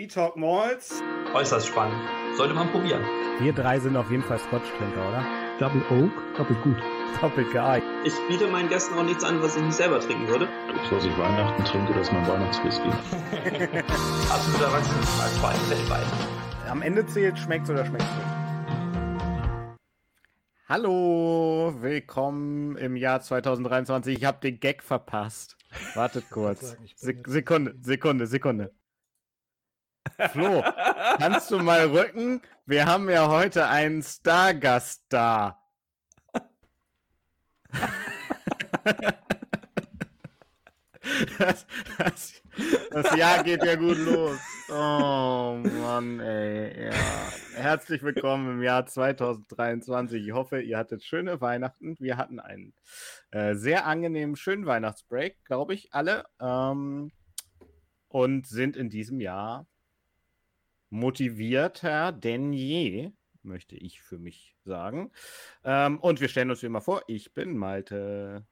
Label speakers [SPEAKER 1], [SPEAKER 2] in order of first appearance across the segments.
[SPEAKER 1] We Talk Malls.
[SPEAKER 2] Äußerst spannend. Sollte man probieren.
[SPEAKER 3] Wir drei sind auf jeden Fall Scotch-Trinker, oder?
[SPEAKER 4] Double Oak, doppelt gut.
[SPEAKER 3] Doppelt geeignet.
[SPEAKER 2] Ich biete meinen Gästen auch nichts an, was ich nicht selber trinken würde.
[SPEAKER 5] Bevor ich Weihnachten trinke, das ist mein Weihnachtswhisky.
[SPEAKER 2] Absolut erwachsen, vor allem weltweit.
[SPEAKER 3] Am Ende zählt, schmeckt's oder schmeckt's nicht. Hallo, willkommen im Jahr 2023. Ich habe den Gag verpasst. Wartet kurz. Sek Sekunde, Sekunde, Sekunde. Flo, kannst du mal rücken? Wir haben ja heute einen Stargast da. Das, das, das, Jahr geht ja gut los. Oh Mann, ey. Ja. Herzlich willkommen im Jahr 2023. Ich hoffe, ihr hattet schöne Weihnachten. Wir hatten einen äh, sehr angenehmen, schönen Weihnachtsbreak, glaube ich, alle. Ähm, und sind in diesem Jahr motivierter denn je, möchte ich für mich sagen. Ähm, und wir stellen uns wie immer vor, ich bin Malte.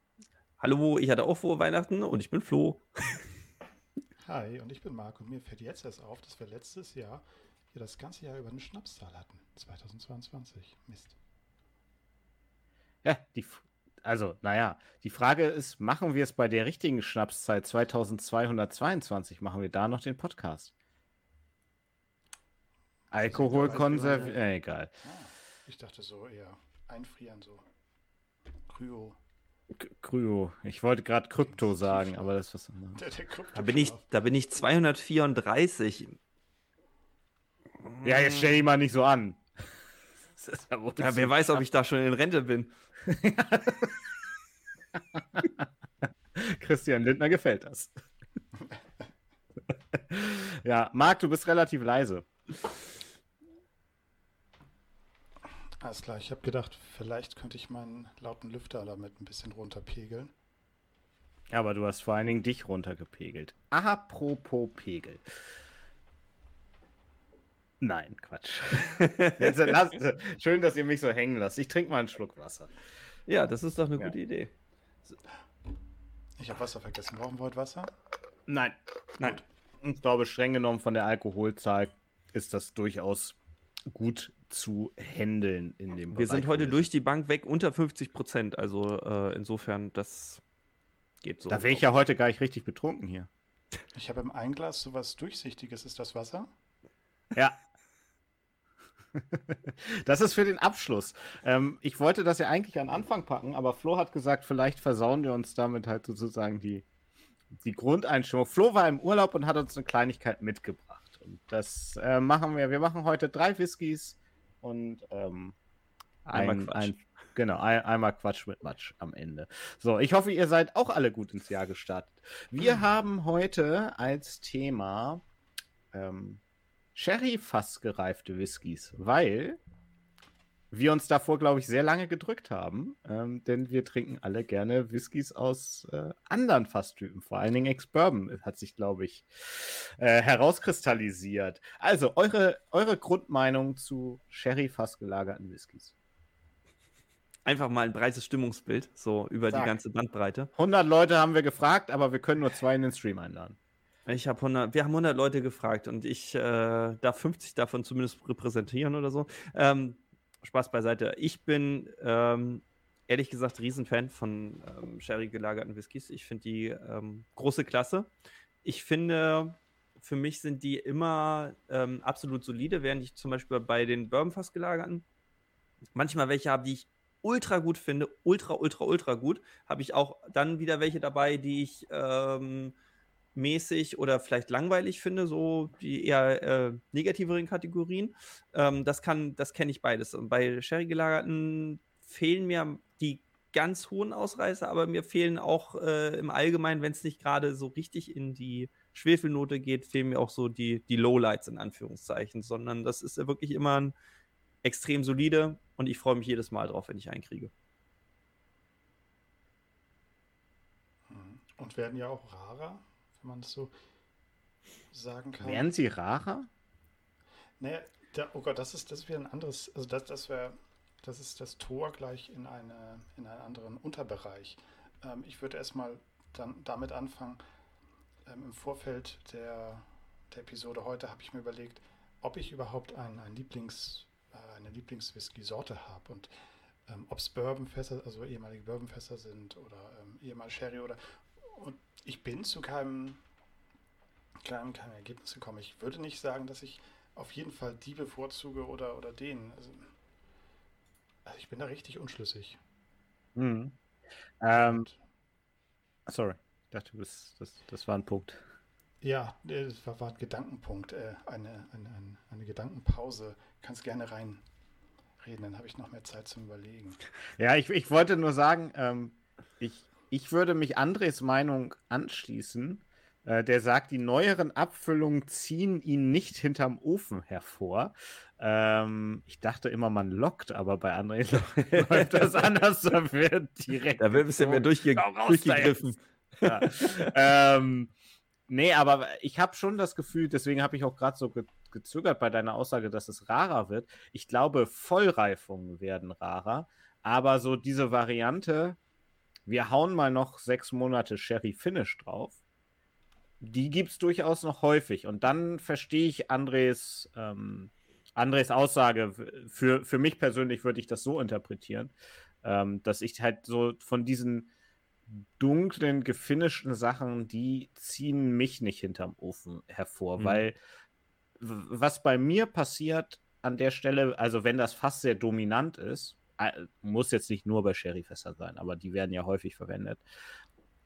[SPEAKER 6] Hallo, ich hatte auch frohe Weihnachten und ich bin Flo.
[SPEAKER 4] Hi, und ich bin Marco. Und mir fällt jetzt erst auf, dass wir letztes Jahr hier das ganze Jahr über eine Schnapszahl hatten. 2022. Mist.
[SPEAKER 3] Ja, die, also, naja, die Frage ist, machen wir es bei der richtigen Schnapszeit 2222? Machen wir da noch den Podcast? Alkoholkonserviert. Äh, egal.
[SPEAKER 4] Ah, ich dachte so eher einfrieren, so. Kryo.
[SPEAKER 3] Kryo. Ich wollte gerade Krypto sagen, aber das ist was
[SPEAKER 6] der, der da bin ich, da bin ich 234.
[SPEAKER 3] Ja, jetzt stell dich mal nicht so an.
[SPEAKER 6] Ja, ja, wer weiß, ob ich da schon in Rente bin.
[SPEAKER 3] Christian Lindner gefällt das. ja, Marc, du bist relativ leise.
[SPEAKER 4] Alles klar, ich habe gedacht, vielleicht könnte ich meinen lauten Lüfter damit ein bisschen runterpegeln.
[SPEAKER 3] Aber du hast vor allen Dingen dich runtergepegelt. Apropos Pegel. Nein, Quatsch. Jetzt, lass, schön, dass ihr mich so hängen lasst. Ich trinke mal einen Schluck Wasser.
[SPEAKER 6] Ja, das ist doch eine ja. gute Idee.
[SPEAKER 4] Ich habe Wasser vergessen. Brauchen wir heute Wasser?
[SPEAKER 3] Nein. Nein. Ich glaube, streng genommen von der Alkoholzahl ist das durchaus gut zu handeln in dem
[SPEAKER 6] Wir Bereich sind heute durch die Bank weg unter 50 Prozent. Also äh, insofern, das geht so.
[SPEAKER 3] Da wäre ich ja heute gar nicht richtig betrunken hier.
[SPEAKER 4] Ich habe im Einglas sowas Durchsichtiges. Ist das Wasser?
[SPEAKER 3] Ja. das ist für den Abschluss. Ähm, ich wollte das ja eigentlich an Anfang packen, aber Flo hat gesagt, vielleicht versauen wir uns damit halt sozusagen die, die Grundeinstellung. Flo war im Urlaub und hat uns eine Kleinigkeit mitgebracht. Und das äh, machen wir. Wir machen heute drei Whiskys und ähm, ein, ein, genau, ein, einmal Quatsch mit Matsch am Ende. So, ich hoffe, ihr seid auch alle gut ins Jahr gestartet. Wir mhm. haben heute als Thema ähm, Sherry-Fass gereifte Whiskys, weil wir uns davor, glaube ich, sehr lange gedrückt haben, ähm, denn wir trinken alle gerne Whiskys aus äh, anderen Fasstypen, vor allen Dingen Ex-Bourbon hat sich, glaube ich, äh, herauskristallisiert. Also, eure, eure Grundmeinung zu Sherry-Fass gelagerten Whiskys.
[SPEAKER 6] Einfach mal ein breites Stimmungsbild, so über Sag. die ganze Bandbreite.
[SPEAKER 3] 100 Leute haben wir gefragt, aber wir können nur zwei in den Stream einladen.
[SPEAKER 6] Ich habe 100, wir haben 100 Leute gefragt und ich äh, darf 50 davon zumindest repräsentieren oder so. Ähm, Spaß beiseite. Ich bin ähm, ehrlich gesagt Riesenfan von ähm, Sherry gelagerten Whiskys. Ich finde die ähm, große Klasse. Ich finde, für mich sind die immer ähm, absolut solide, während ich zum Beispiel bei den Bourbonfass gelagerten manchmal welche habe, die ich ultra gut finde, ultra, ultra, ultra gut. Habe ich auch dann wieder welche dabei, die ich ähm, mäßig oder vielleicht langweilig finde, so die eher äh, negativeren Kategorien. Ähm, das kann, das kenne ich beides. Und bei Sherry gelagerten fehlen mir die ganz hohen Ausreißer, aber mir fehlen auch äh, im Allgemeinen, wenn es nicht gerade so richtig in die Schwefelnote geht, fehlen mir auch so die, die Lowlights in Anführungszeichen, sondern das ist wirklich immer ein extrem solide und ich freue mich jedes Mal drauf, wenn ich einen kriege.
[SPEAKER 4] Und werden ja auch rarer wenn man es so sagen kann.
[SPEAKER 3] Wären sie rarer?
[SPEAKER 4] Naja, da, oh Gott, das ist, das ist wieder ein anderes, also das, das wäre, das ist das Tor gleich in, eine, in einen anderen Unterbereich. Ähm, ich würde erstmal dann damit anfangen, ähm, im Vorfeld der der Episode heute habe ich mir überlegt, ob ich überhaupt ein, ein Lieblings, äh, eine Lieblings-Whisky-Sorte habe und ähm, ob es Bourbonfässer, also ehemalige Bourbonfässer sind oder ähm, ehemalige Sherry oder und ich bin zu keinem kleinen, keinem Ergebnis gekommen. Ich würde nicht sagen, dass ich auf jeden Fall die bevorzuge oder, oder den. Also, also ich bin da richtig unschlüssig.
[SPEAKER 3] Mhm. Ähm, sorry, ich dachte, das, das, das war ein Punkt.
[SPEAKER 4] Ja, das war, war ein Gedankenpunkt, äh, eine, eine, eine, eine Gedankenpause. Kannst gerne reinreden, dann habe ich noch mehr Zeit zum Überlegen.
[SPEAKER 3] Ja, ich, ich wollte nur sagen, ähm, ich, ich würde mich Andres Meinung anschließen. Äh, der sagt, die neueren Abfüllungen ziehen ihn nicht hinterm Ofen hervor. Ähm, ich dachte immer, man lockt, aber bei Andres läuft das anders. Da wird direkt.
[SPEAKER 6] Da wird ein bisschen mehr durchge durchgegriffen.
[SPEAKER 3] Ja. ähm, nee, aber ich habe schon das Gefühl, deswegen habe ich auch gerade so ge gezögert bei deiner Aussage, dass es rarer wird. Ich glaube, Vollreifungen werden rarer, aber so diese Variante, wir hauen mal noch sechs Monate Sherry Finish drauf, die gibt es durchaus noch häufig. Und dann verstehe ich Andres, ähm, Andres Aussage. Für, für mich persönlich würde ich das so interpretieren, ähm, dass ich halt so von diesen dunklen, gefinischten Sachen, die ziehen mich nicht hinterm Ofen hervor, mhm. weil was bei mir passiert an der Stelle, also wenn das Fass sehr dominant ist, muss jetzt nicht nur bei Sherryfässern sein, aber die werden ja häufig verwendet,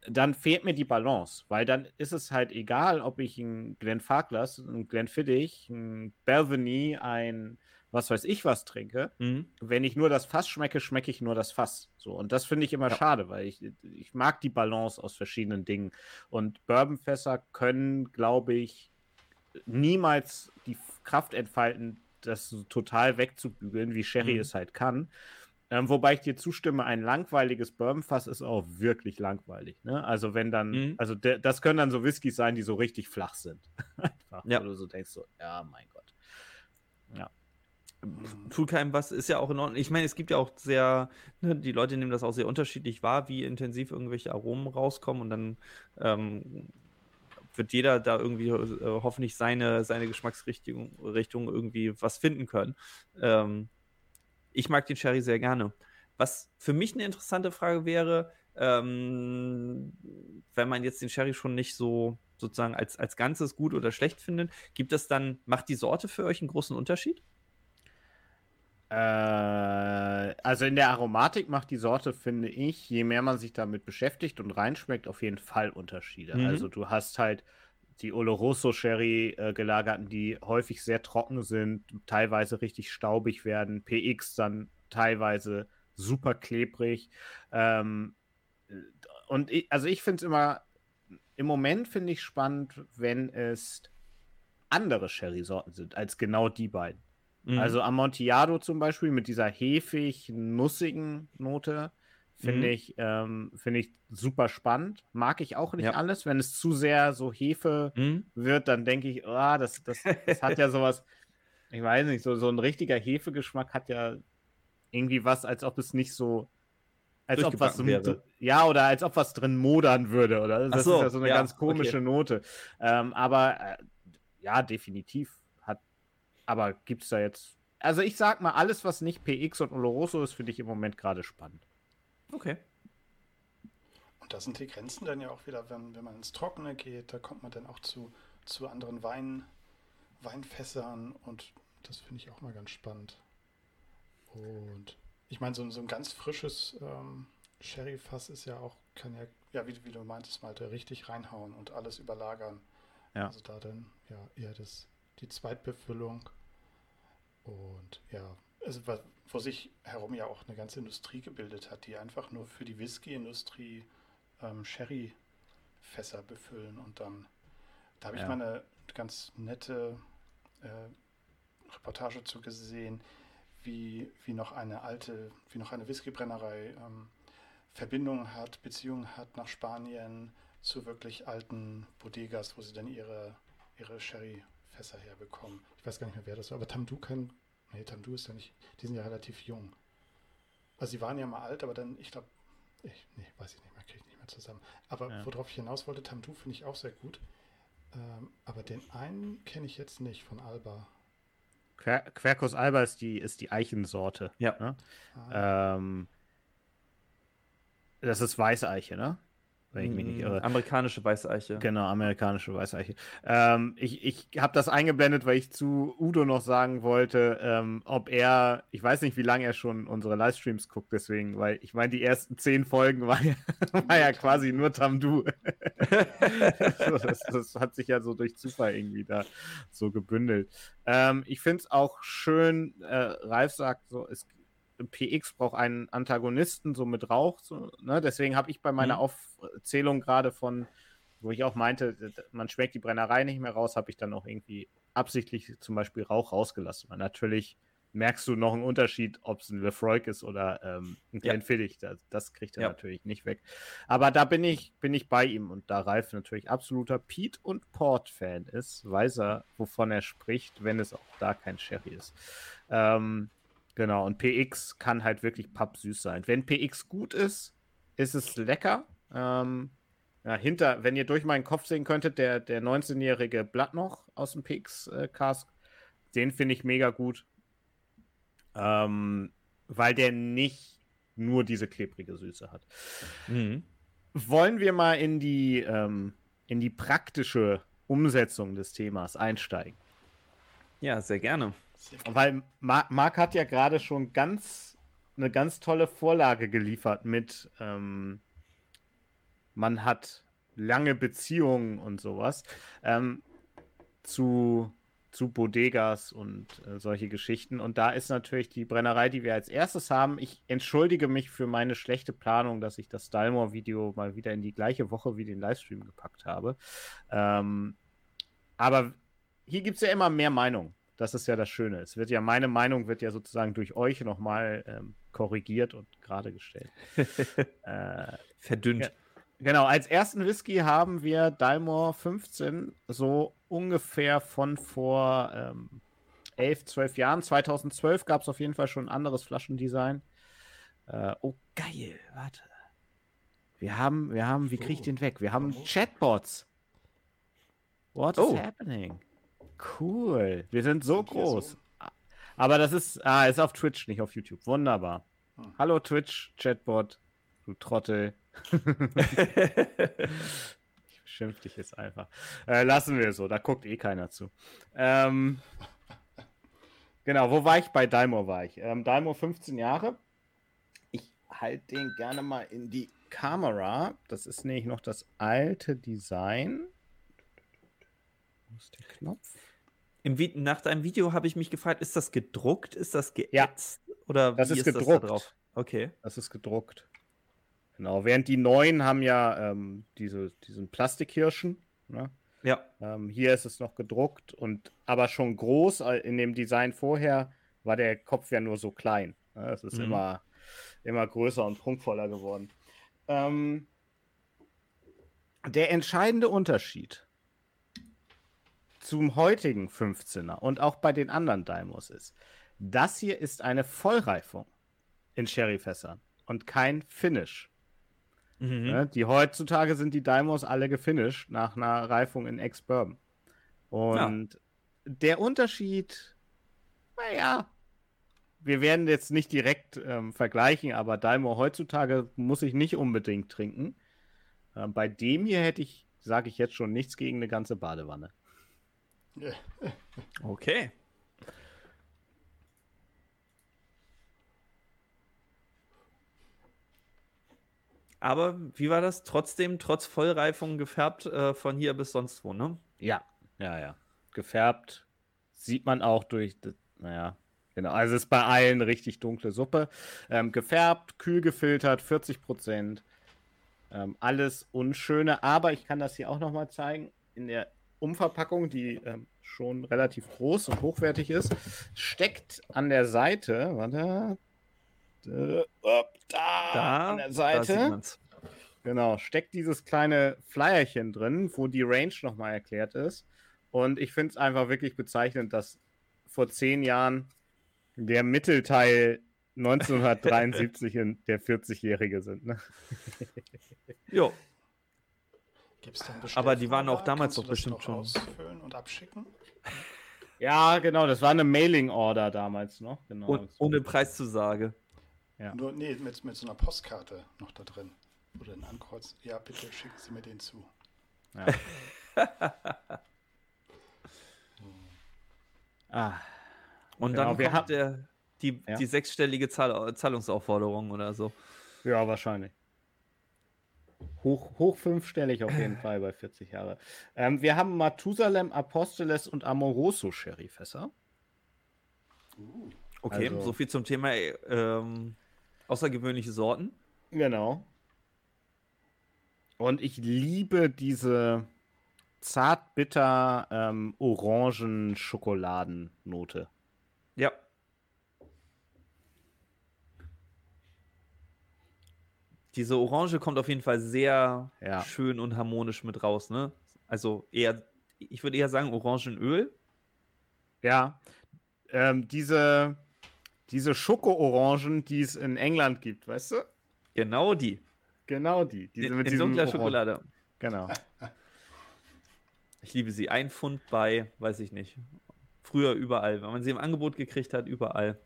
[SPEAKER 3] dann fehlt mir die Balance, weil dann ist es halt egal, ob ich ein Glenn Farkless, ein Glenn Fiddich, ein Belveny, ein was weiß ich was trinke. Mhm. Wenn ich nur das Fass schmecke, schmecke ich nur das Fass. So, und das finde ich immer ja. schade, weil ich, ich mag die Balance aus verschiedenen Dingen. Und Bourbonfässer können, glaube ich, niemals die Kraft entfalten, das total wegzubügeln, wie Sherry mhm. es halt kann. Ähm, wobei ich dir zustimme, ein langweiliges Bourbonfass ist auch wirklich langweilig. Ne? Also wenn dann, mhm. also das können dann so Whiskys sein, die so richtig flach sind. Einfach. Ja. Wo du so denkst, so, ja, mein Gott. Ja
[SPEAKER 6] tut keinem was, ist ja auch in Ordnung. Ich meine, es gibt ja auch sehr, ne, die Leute nehmen das auch sehr unterschiedlich wahr, wie intensiv irgendwelche Aromen rauskommen und dann ähm, wird jeder da irgendwie äh, hoffentlich seine, seine Geschmacksrichtung Richtung irgendwie was finden können. Ähm, ich mag den Sherry sehr gerne. Was für mich eine interessante Frage wäre, ähm, wenn man jetzt den Sherry schon nicht so sozusagen als, als Ganzes gut oder schlecht findet, gibt es dann, macht die Sorte für euch einen großen Unterschied?
[SPEAKER 3] Äh, also in der Aromatik macht die Sorte, finde ich, je mehr man sich damit beschäftigt und reinschmeckt, auf jeden Fall Unterschiede. Mhm. Also du hast halt die Oloroso Sherry äh, gelagerten, die häufig sehr trocken sind, teilweise richtig staubig werden, PX dann teilweise super klebrig. Ähm, und ich, also ich finde es immer, im Moment finde ich spannend, wenn es andere Sherry-Sorten sind als genau die beiden. Mhm. Also Amontillado zum Beispiel mit dieser hefig-nussigen Note finde mhm. ich, ähm, find ich super spannend. Mag ich auch nicht ja. alles. Wenn es zu sehr so Hefe mhm. wird, dann denke ich, oh, das, das, das hat ja sowas, ich weiß nicht, so, so ein richtiger Hefegeschmack hat ja irgendwie was, als ob es nicht so als ob was wäre. ja oder als ob was drin modern würde oder das so, ist ja so eine ja, ganz komische okay. Note ähm, aber äh, ja definitiv aber gibt es da jetzt. Also ich sag mal, alles, was nicht PX und Oloroso ist, finde ich im Moment gerade spannend.
[SPEAKER 6] Okay.
[SPEAKER 4] Und da sind die Grenzen dann ja auch wieder, wenn, wenn man ins Trockene geht, da kommt man dann auch zu, zu anderen Wein, Weinfässern und das finde ich auch mal ganz spannend. Und ich meine, so, so ein ganz frisches ähm, Sherry-Fass ist ja auch, kann ja, ja wie, wie du meintest, Malte, richtig reinhauen und alles überlagern. Ja. Also da dann ja eher das die Zweitbefüllung. Und ja, also wo sich herum ja auch eine ganze Industrie gebildet hat, die einfach nur für die Whisky-Industrie ähm, Sherry-Fässer befüllen und dann, da habe ich ja. mal eine ganz nette äh, Reportage zu gesehen, wie, wie noch eine alte, wie noch eine Whiskybrennerei ähm, Verbindungen hat, Beziehungen hat nach Spanien zu wirklich alten Bodegas, wo sie dann ihre, ihre Sherry Fässer herbekommen. Ich weiß gar nicht mehr, wer das war, aber Tamdu kann. Nee, Tamdu ist ja nicht. Die sind ja relativ jung. Also, sie waren ja mal alt, aber dann, ich glaube, ich, nee, weiß ich nicht mehr, kriege ich nicht mehr zusammen. Aber ja. worauf ich hinaus wollte, Tamdu finde ich auch sehr gut. Ähm, aber den einen kenne ich jetzt nicht von Alba.
[SPEAKER 3] Quer Quercus alba ist die, ist die Eichensorte.
[SPEAKER 6] Ja.
[SPEAKER 3] Ne?
[SPEAKER 4] Ah,
[SPEAKER 3] Ähm, das ist Weißeiche, ne? Wenn ich mich nicht
[SPEAKER 6] Mm,
[SPEAKER 3] irre.
[SPEAKER 6] Amerikanische Weißeiche.
[SPEAKER 3] Genau, amerikanische Weißeiche. Ähm, ich ich habe das eingeblendet, weil ich zu Udo noch sagen wollte, ähm, ob er, ich weiß nicht, wie lange er schon unsere Livestreams guckt, deswegen, weil ich meine, die ersten zehn Folgen war ja, war ja quasi nur Tamdu. so, das, das hat sich ja so durch Zufall irgendwie da so gebündelt. Ähm, ich finde es auch schön, äh, Ralf sagt so, es PX braucht einen Antagonisten, so mit Rauch. So, ne? Deswegen habe ich bei meiner
[SPEAKER 6] Mhm.
[SPEAKER 3] Aufzählung gerade von, wo ich auch meinte, man schmeckt die Brennerei nicht mehr raus, habe ich dann auch irgendwie absichtlich zum Beispiel Rauch rausgelassen. Weil natürlich merkst du noch einen Unterschied, ob es ein Lefroy ist oder ähm, ein
[SPEAKER 6] Ja.
[SPEAKER 3] Glenfiddich. Das, das kriegt er
[SPEAKER 6] Ja.
[SPEAKER 3] natürlich nicht weg. Aber da bin ich, bin ich bei ihm und da Ralf natürlich absoluter Pete und Port-Fan ist, weiß er, wovon er spricht, wenn es auch da kein Sherry ist. Ähm, genau, und PX kann halt wirklich pappsüß sein. Wenn PX gut ist, ist es lecker. Ähm, ja, hinter, wenn ihr durch meinen Kopf sehen könntet, der, der 19-jährige Blatt noch aus dem PX-Cask, den finde ich mega gut. Ähm, weil der nicht nur diese klebrige Süße hat.
[SPEAKER 6] Mhm.
[SPEAKER 3] Wollen wir mal in die, ähm, in die praktische Umsetzung des Themas einsteigen?
[SPEAKER 6] Ja, sehr gerne.
[SPEAKER 3] Weil Marc, Marc hat ja gerade schon ganz eine ganz tolle Vorlage geliefert mit ähm, man hat lange Beziehungen und sowas ähm, zu, zu Bodegas und äh, solche Geschichten. Und da ist natürlich die Brennerei, die wir als erstes haben. Ich entschuldige mich für meine schlechte Planung, dass ich das Dalmor-Video mal wieder in die gleiche Woche wie den Livestream gepackt habe. Ähm, aber hier gibt es ja immer mehr Meinungen. Das ist ja das Schöne. Es wird ja, meine Meinung wird ja sozusagen durch euch nochmal ähm, korrigiert und gerade gestellt. äh,
[SPEAKER 6] Verdünnt.
[SPEAKER 3] Ja. genau, als ersten Whisky haben wir Dalmor 15, so ungefähr von vor ähm, 11, 12 Jahren. 2012 gab es auf jeden Fall schon ein anderes Flaschendesign. Äh, oh, geil, warte. Wir haben, wir haben, wie kriege ich den weg? Wir haben? Chatbots. What is
[SPEAKER 6] Oh.
[SPEAKER 3] happening? Cool. Wir sind so
[SPEAKER 4] Sind
[SPEAKER 3] groß.
[SPEAKER 4] so?
[SPEAKER 3] Aber das ist, ah, ist auf Twitch, nicht auf YouTube. Wunderbar.
[SPEAKER 4] Hm.
[SPEAKER 3] Hallo Twitch, Chatbot, du Trottel. ich schimpf dich jetzt einfach. Äh, lassen wir es so, da guckt eh keiner zu. Ähm, genau, wo war ich? Bei Daimor war ich. Ähm, Daimor 15 Jahre. Ich halte den gerne mal in die Kamera. Das ist nämlich noch das alte Design. Wo ist der Knopf?
[SPEAKER 6] Nach deinem Video habe ich mich gefragt, ist das gedruckt? Ist das
[SPEAKER 3] Ja.
[SPEAKER 6] geätzt? Oder
[SPEAKER 3] Das
[SPEAKER 6] wie
[SPEAKER 3] ist
[SPEAKER 6] ist, das
[SPEAKER 3] gedruckt.
[SPEAKER 6] da drauf? Okay.
[SPEAKER 3] Das ist gedruckt. Genau, während die neuen haben ja ähm, diese, diesen Plastikhirschen. Ne?
[SPEAKER 6] Ja.
[SPEAKER 3] Ähm, hier ist es noch gedruckt und aber schon groß. äh, In dem Design vorher war der Kopf ja nur so klein. Ne? Es ist
[SPEAKER 6] Mhm.
[SPEAKER 3] immer, immer größer und prunkvoller geworden. Ähm, der entscheidende Unterschied zum heutigen 15er und auch bei den anderen Daimos ist, das hier ist eine Vollreifung in Sherryfässern und kein Finish.
[SPEAKER 6] Mhm.
[SPEAKER 3] Ne? Die heutzutage sind die Daimos alle gefinisht nach einer Reifung in Ex-Bourbon. Und der Unterschied, naja, wir werden jetzt nicht direkt ähm, vergleichen, aber Daimor heutzutage muss ich nicht unbedingt trinken. Ähm, bei dem hier hätte ich, sage ich jetzt schon, nichts gegen eine ganze Badewanne.
[SPEAKER 6] Okay. Aber wie war das? Trotzdem, trotz Vollreifung gefärbt äh, von hier bis sonst wo, ne?
[SPEAKER 3] Ja, ja, ja. Gefärbt sieht man auch durch, naja, genau. Also es ist bei allen richtig dunkle Suppe. Ähm, gefärbt, kühl gefiltert, 40 Prozent. Ähm, alles Unschöne, aber ich kann das hier auch nochmal zeigen. In der Umverpackung, die ähm, schon relativ groß und hochwertig ist, steckt an der Seite, warte, da,
[SPEAKER 6] Da,
[SPEAKER 3] an der Seite. Genau, steckt dieses kleine Flyerchen drin, wo die Range nochmal erklärt ist. Und ich finde es einfach wirklich bezeichnend, dass vor zehn Jahren der Mittelteil 1973 und der 40-Jährige sind. Ne?
[SPEAKER 6] Jo.
[SPEAKER 4] Gibt es dann
[SPEAKER 6] Aber die waren auch damals doch bestimmt
[SPEAKER 4] noch
[SPEAKER 6] schon.
[SPEAKER 4] Ausfüllen und abschicken?
[SPEAKER 3] Ja, genau, das war eine Mailing-Order damals noch. Genau.
[SPEAKER 6] Und ohne Preiszusage.
[SPEAKER 3] Ja.
[SPEAKER 4] Nur, nee, mit, mit so einer Postkarte noch da drin. Wo du dann ankreuzt, ja, bitte schicken Sie mir den zu.
[SPEAKER 3] Ja. ah,
[SPEAKER 6] Und
[SPEAKER 3] Genau,
[SPEAKER 6] dann
[SPEAKER 3] wir
[SPEAKER 6] kommt
[SPEAKER 3] haben-
[SPEAKER 6] der, die,
[SPEAKER 3] Ja.
[SPEAKER 6] die sechsstellige Zahl, Zahlungsaufforderung oder so.
[SPEAKER 3] ja, wahrscheinlich. Hoch, hoch fünfstellig auf jeden Fall bei 40 Jahre. Ähm, wir haben Mathusalem, Apostoles und Amoroso Sherryfässer.
[SPEAKER 6] Okay,
[SPEAKER 3] Also-
[SPEAKER 6] so viel zum Thema ähm, außergewöhnliche Sorten.
[SPEAKER 3] Genau. Und ich liebe diese zart-bitter ähm, orangen Schokoladennote.
[SPEAKER 6] Ja. Diese Orange kommt auf jeden Fall sehr
[SPEAKER 3] Ja.
[SPEAKER 6] schön und harmonisch mit raus, ne? Also eher, ich würde eher sagen Orangenöl.
[SPEAKER 3] Ja. Ähm, diese, diese Schoko-Orangen, die es in England gibt, weißt du?
[SPEAKER 6] Genau die.
[SPEAKER 3] Genau die. Diese
[SPEAKER 6] in
[SPEAKER 3] mit
[SPEAKER 6] in dunkler
[SPEAKER 3] Orange-
[SPEAKER 6] Schokolade.
[SPEAKER 3] Genau.
[SPEAKER 6] Ich liebe sie. Ein Pfund bei, weiß ich nicht. Früher überall. Wenn man sie im Angebot gekriegt hat, überall.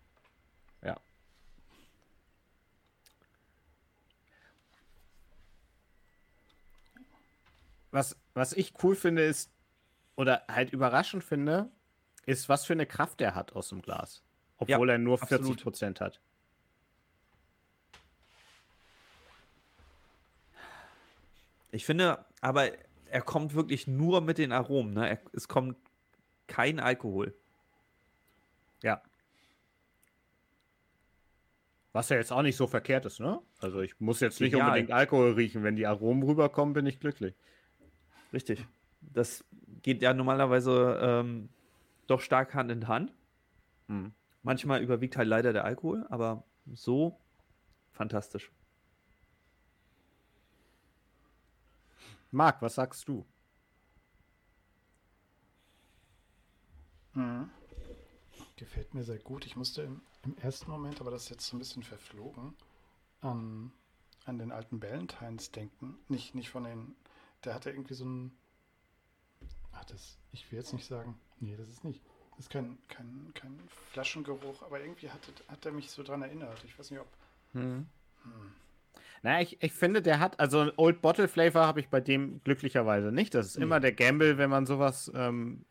[SPEAKER 3] Was, was ich cool finde, ist, oder halt überraschend finde, ist, was für eine Kraft er hat aus dem Glas. Obwohl er nur
[SPEAKER 6] absolut.
[SPEAKER 3] 40% hat.
[SPEAKER 6] Ich finde, aber er kommt wirklich nur mit den Aromen. Ne? Er, es kommt kein Alkohol.
[SPEAKER 3] Ja. Was ja jetzt auch nicht so verkehrt ist, ne? Also ich muss jetzt nicht
[SPEAKER 6] Genial.
[SPEAKER 3] unbedingt Alkohol riechen. Wenn die Aromen rüberkommen, bin ich glücklich.
[SPEAKER 6] Richtig. Das geht ja normalerweise ähm, doch stark Hand in Hand.
[SPEAKER 3] Hm.
[SPEAKER 6] Manchmal überwiegt halt leider der Alkohol, aber so fantastisch.
[SPEAKER 3] Marc, was sagst du?
[SPEAKER 4] Mhm. Gefällt mir sehr gut. Ich musste im, im ersten Moment, aber das ist jetzt so ein bisschen verflogen, an, an den alten Ballantines denken. Nicht, nicht von den. Der hatte irgendwie so ein. Ach, das. Ich will jetzt nicht sagen. Nee, das ist nicht. Das ist kein, kein, kein Flaschengeruch, aber irgendwie hat, hat er mich so dran erinnert. Ich weiß nicht, ob.
[SPEAKER 3] Hm. Naja, ich, ich finde, der hat, also Old Bottle Flavor habe ich bei dem glücklicherweise nicht. Das ist immer der Gamble, wenn man sowas ähm,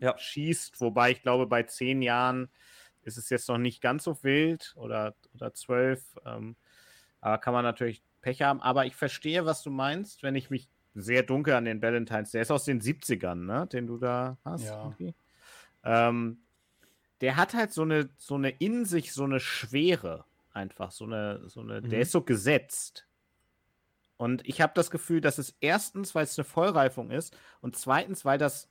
[SPEAKER 6] Ja.
[SPEAKER 3] schießt. Wobei ich glaube, bei zehn Jahren ist es jetzt noch nicht ganz so wild oder, oder zwölf. Ähm, aber kann man natürlich Pech haben. Aber ich verstehe, was du meinst, wenn ich mich sehr dunkel an den Valentines, der ist aus den 70ern, ne, den du da hast.
[SPEAKER 4] Ja.
[SPEAKER 3] Ähm, der hat halt so eine, so eine in sich, so eine Schwere einfach, so eine, so eine, der
[SPEAKER 6] Mhm.
[SPEAKER 3] ist so gesetzt. Und ich habe das Gefühl, dass es erstens, weil es eine Vollreifung ist und zweitens, weil das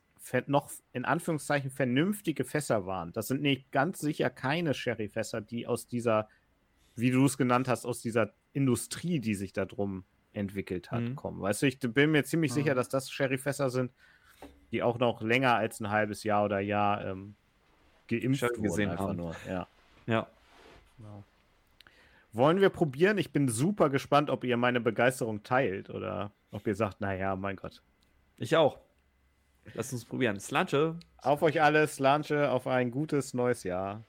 [SPEAKER 3] noch in Anführungszeichen vernünftige Fässer waren. Das sind nicht ganz sicher keine Sherryfässer, die aus dieser, wie du es genannt hast, aus dieser Industrie, die sich da drum entwickelt hat,
[SPEAKER 6] Mhm.
[SPEAKER 3] kommen. Weißt du, ich bin mir ziemlich
[SPEAKER 4] Mhm.
[SPEAKER 3] sicher, dass das Sherryfässer sind, die auch noch länger als ein halbes Jahr oder Jahr ähm, geimpft
[SPEAKER 6] Sherry
[SPEAKER 3] wurden.
[SPEAKER 6] gesehen
[SPEAKER 3] einfach
[SPEAKER 6] haben.
[SPEAKER 3] nur. Ja.
[SPEAKER 6] Ja.
[SPEAKER 3] Genau. Wollen wir probieren? Ich bin super gespannt, ob ihr meine Begeisterung teilt oder ob ihr sagt, naja, mein Gott.
[SPEAKER 6] Ich auch. Lass uns probieren. Slanche.
[SPEAKER 3] Auf euch alles, Lanche, auf ein gutes neues Jahr.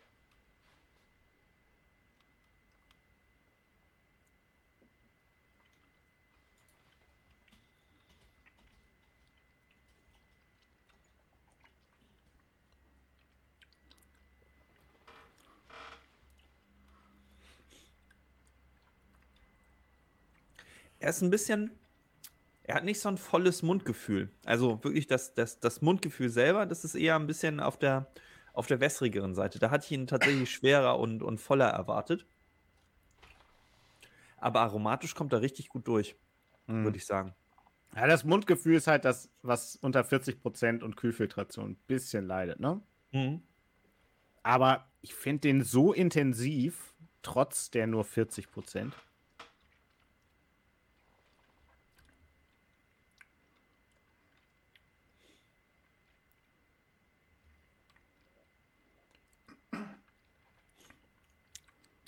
[SPEAKER 6] Er ist ein bisschen. Er hat nicht so ein volles Mundgefühl. Also wirklich das, das, das Mundgefühl selber, das ist eher ein bisschen auf der, auf der wässrigeren Seite. Da hatte ich ihn tatsächlich schwerer und, und voller erwartet. Aber aromatisch kommt er richtig gut durch,
[SPEAKER 3] Hm.
[SPEAKER 6] würde ich sagen.
[SPEAKER 3] Ja, das Mundgefühl ist halt das, was unter 40% und Kühlfiltration ein bisschen leidet, ne? Aber ich finde den so intensiv, trotz der nur 40%.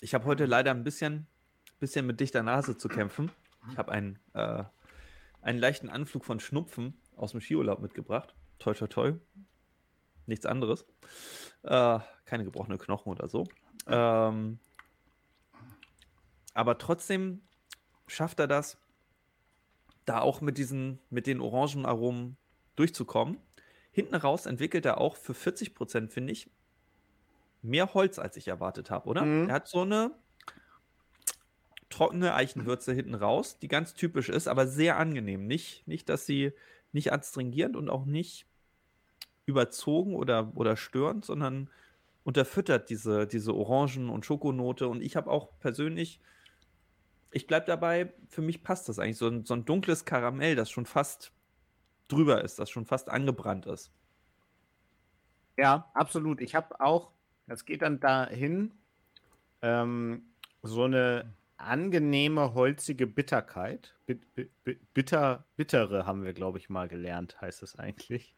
[SPEAKER 6] Ich habe heute leider ein bisschen, bisschen mit dichter Nase zu kämpfen. Ich habe ein äh, einen leichten Anflug von Schnupfen aus dem Skiurlaub mitgebracht. Toi, toi, toi. Nichts anderes. Äh, keine gebrochene Knochen oder so. Ähm, aber trotzdem schafft er das, da auch mit diesen, mit den Orangenaromen durchzukommen. Hinten raus entwickelt er auch für 40 Prozent, finde ich, mehr Holz, als ich erwartet habe, oder?
[SPEAKER 3] Mhm.
[SPEAKER 6] Er hat so eine trockene Eichenwürze hinten raus, die ganz typisch ist, aber sehr angenehm. Nicht, nicht dass sie nicht adstringierend und auch nicht überzogen oder, oder störend, sondern unterfüttert diese, diese Orangen- und Schokonote. Und ich habe auch persönlich, ich bleibe dabei, für mich passt das eigentlich. So ein, so ein dunkles Karamell, das schon fast drüber ist, das schon fast angebrannt ist.
[SPEAKER 3] Ja, absolut. Ich habe auch, das geht dann dahin, ähm, so eine angenehme, holzige Bitterkeit. Bit, bit, bit, bitter, bittere haben wir, glaube ich, mal gelernt, heißt es eigentlich.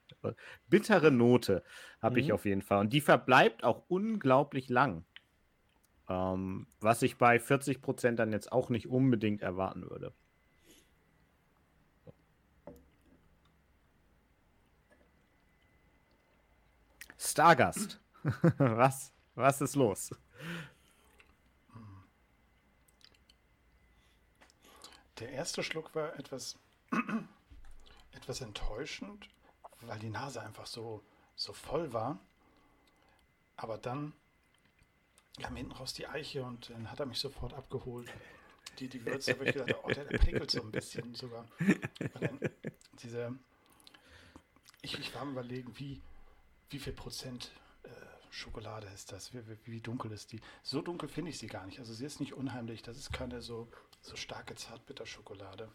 [SPEAKER 3] Bittere Note habe ich
[SPEAKER 6] Mhm.
[SPEAKER 3] auf jeden Fall. Und die verbleibt auch unglaublich lang. Ähm, was ich bei 40% dann jetzt auch nicht unbedingt erwarten würde. Stargast. was, was ist los?
[SPEAKER 4] Der erste Schluck war etwas, etwas enttäuschend, weil die Nase einfach so, so voll war. Aber dann kam hinten raus die Eiche und dann hat er mich sofort abgeholt. Die, die Würze, habe ich gedacht, oh, der, der prickelt so ein bisschen sogar. Diese, ich, ich war am überlegen, wie, wie viel Prozent Schokolade ist das? Wie, wie, wie dunkel ist die? So dunkel finde ich sie gar nicht. Also sie ist nicht unheimlich. Das ist keine so, so starke Zartbitterschokolade.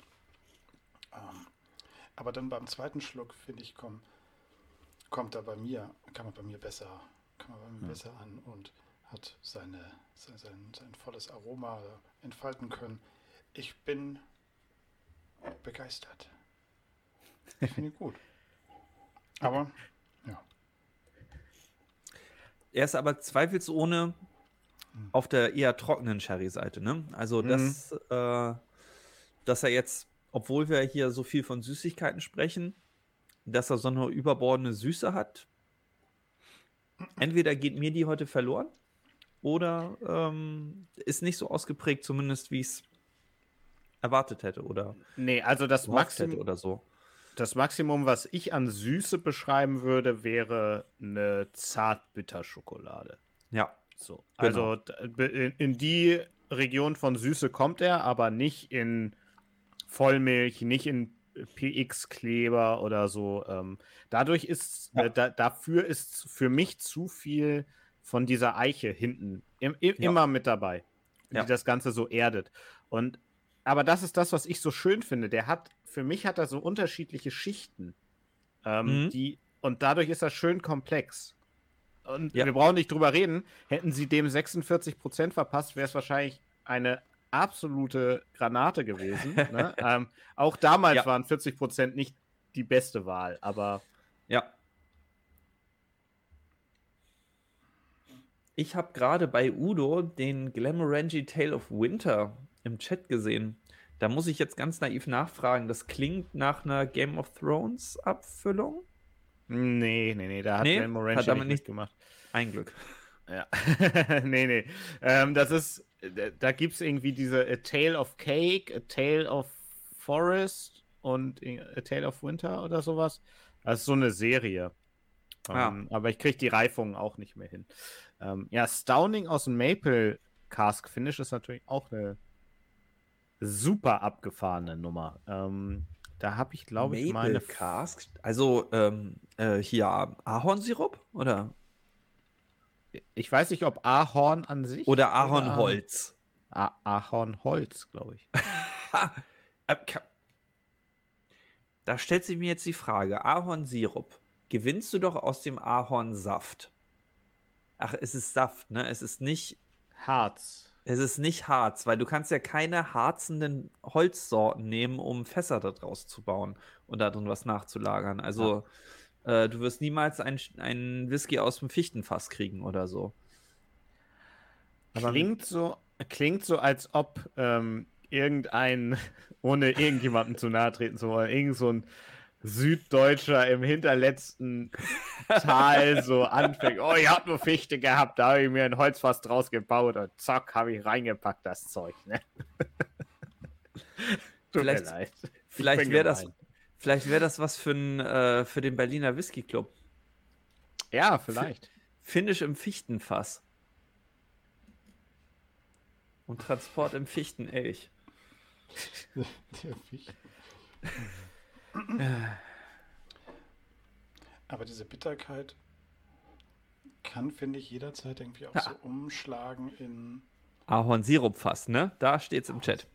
[SPEAKER 4] Ähm, aber dann beim zweiten Schluck, finde ich, komm, kommt er bei mir, kann man bei mir besser, kann man bei mir
[SPEAKER 3] Ja.
[SPEAKER 4] besser an und hat seine, sein, sein, sein volles Aroma entfalten können. Ich bin begeistert. Ich finde gut. Aber ja.
[SPEAKER 6] Er ist aber zweifelsohne auf der eher trockenen Sherry-Seite. Ne? Also, das, äh, dass er jetzt, obwohl wir hier so viel von Süßigkeiten sprechen, dass er so eine überbordende Süße hat. Entweder geht mir die heute verloren oder ähm, ist nicht so ausgeprägt, zumindest wie es erwartet hätte oder
[SPEAKER 3] Nee, also das Maximum,
[SPEAKER 6] oder so.
[SPEAKER 3] Das Maximum, was ich an Süße beschreiben würde, wäre eine Zartbitterschokolade.
[SPEAKER 6] Ja,
[SPEAKER 3] So.
[SPEAKER 6] Genau.
[SPEAKER 3] Also in die Region von Süße kommt er, aber nicht in Vollmilch, nicht in PX-Kleber oder so. Ähm, dadurch ist,
[SPEAKER 6] Ja.
[SPEAKER 3] äh, da, dafür ist für mich zu viel von dieser Eiche hinten im, im,
[SPEAKER 6] Ja.
[SPEAKER 3] immer mit dabei, die
[SPEAKER 6] Ja.
[SPEAKER 3] das Ganze so erdet. Und aber das ist das, was ich so schön finde. Der hat, für mich hat er so unterschiedliche Schichten. Ähm,
[SPEAKER 6] Mhm.
[SPEAKER 3] die, und dadurch ist er schön komplex. Und
[SPEAKER 6] Ja.
[SPEAKER 3] wir brauchen nicht drüber reden. Hätten sie dem 46% verpasst, wäre es wahrscheinlich eine absolute Granate gewesen. ne? ähm, auch damals
[SPEAKER 6] Ja.
[SPEAKER 3] waren 40% nicht die beste Wahl, aber
[SPEAKER 6] Ja. Ich habe gerade bei Udo den Glamorangi Tale of Winter im Chat gesehen. Da muss ich jetzt ganz naiv nachfragen. Das klingt nach einer Game of Thrones Abfüllung?
[SPEAKER 3] nee, nee, nee, da hat
[SPEAKER 6] Nee,
[SPEAKER 3] Morangi
[SPEAKER 6] hat damit
[SPEAKER 3] nicht mitgemacht.
[SPEAKER 6] Ein Glück.
[SPEAKER 3] Ja. nee, nee. Ähm, das ist, da- da gibt es irgendwie diese A Tale of Cake, A Tale of Forest und A Tale of Winter oder sowas. Das ist so eine Serie.
[SPEAKER 6] Ah.
[SPEAKER 3] Ähm, aber ich kriege die Reifung auch nicht mehr hin. Ähm, ja, Stowning aus dem Maple Cask Finish ist natürlich auch eine super abgefahrene Nummer. Ähm, da habe ich, glaube ich, meine.
[SPEAKER 6] Cask. Also ähm, äh, hier Ahornsirup oder,
[SPEAKER 3] Ich weiß nicht, ob Ahorn an sich.
[SPEAKER 6] oder Ahornholz?
[SPEAKER 3] Ah, Ahornholz, glaube ich.
[SPEAKER 6] Äh, ka- Da stellt sich mir jetzt die Frage: Ahornsirup, gewinnst du doch aus dem Ahornsaft? Ach, es ist Saft, ne? Es ist nicht,
[SPEAKER 3] Harz.
[SPEAKER 6] Es ist nicht Harz, weil du kannst ja keine harzenden Holzsorten nehmen, um Fässer daraus zu bauen und da drin was nachzulagern. Also äh, du wirst niemals einen einen Whisky aus dem Fichtenfass kriegen oder so. Aber-
[SPEAKER 3] Klingt so, klingt so, als ob ähm, irgendein, ohne irgendjemandem zu nahe treten zu wollen, irgend so ein Süddeutscher im hinterletzten Tal so anfängt. Oh, ich hab nur Fichte gehabt, da habe ich mir ein Holzfass draus gebaut und zack, habe ich reingepackt, das Zeug. Ne? Tut
[SPEAKER 6] Vielleicht-
[SPEAKER 3] mir leid. Ich
[SPEAKER 6] Vielleicht wäre das, vielleicht wär das was für, n, äh, für den Berliner Whisky Club.
[SPEAKER 3] Ja, vielleicht.
[SPEAKER 6] Finish im Fichtenfass. Und Transport im Fichtenelch.
[SPEAKER 4] Der Fisch. Aber diese Bitterkeit kann, finde ich, jederzeit irgendwie auch
[SPEAKER 6] Ja.
[SPEAKER 4] so umschlagen in.
[SPEAKER 6] Ahornsirupfass, ne? Da steht's im Chat.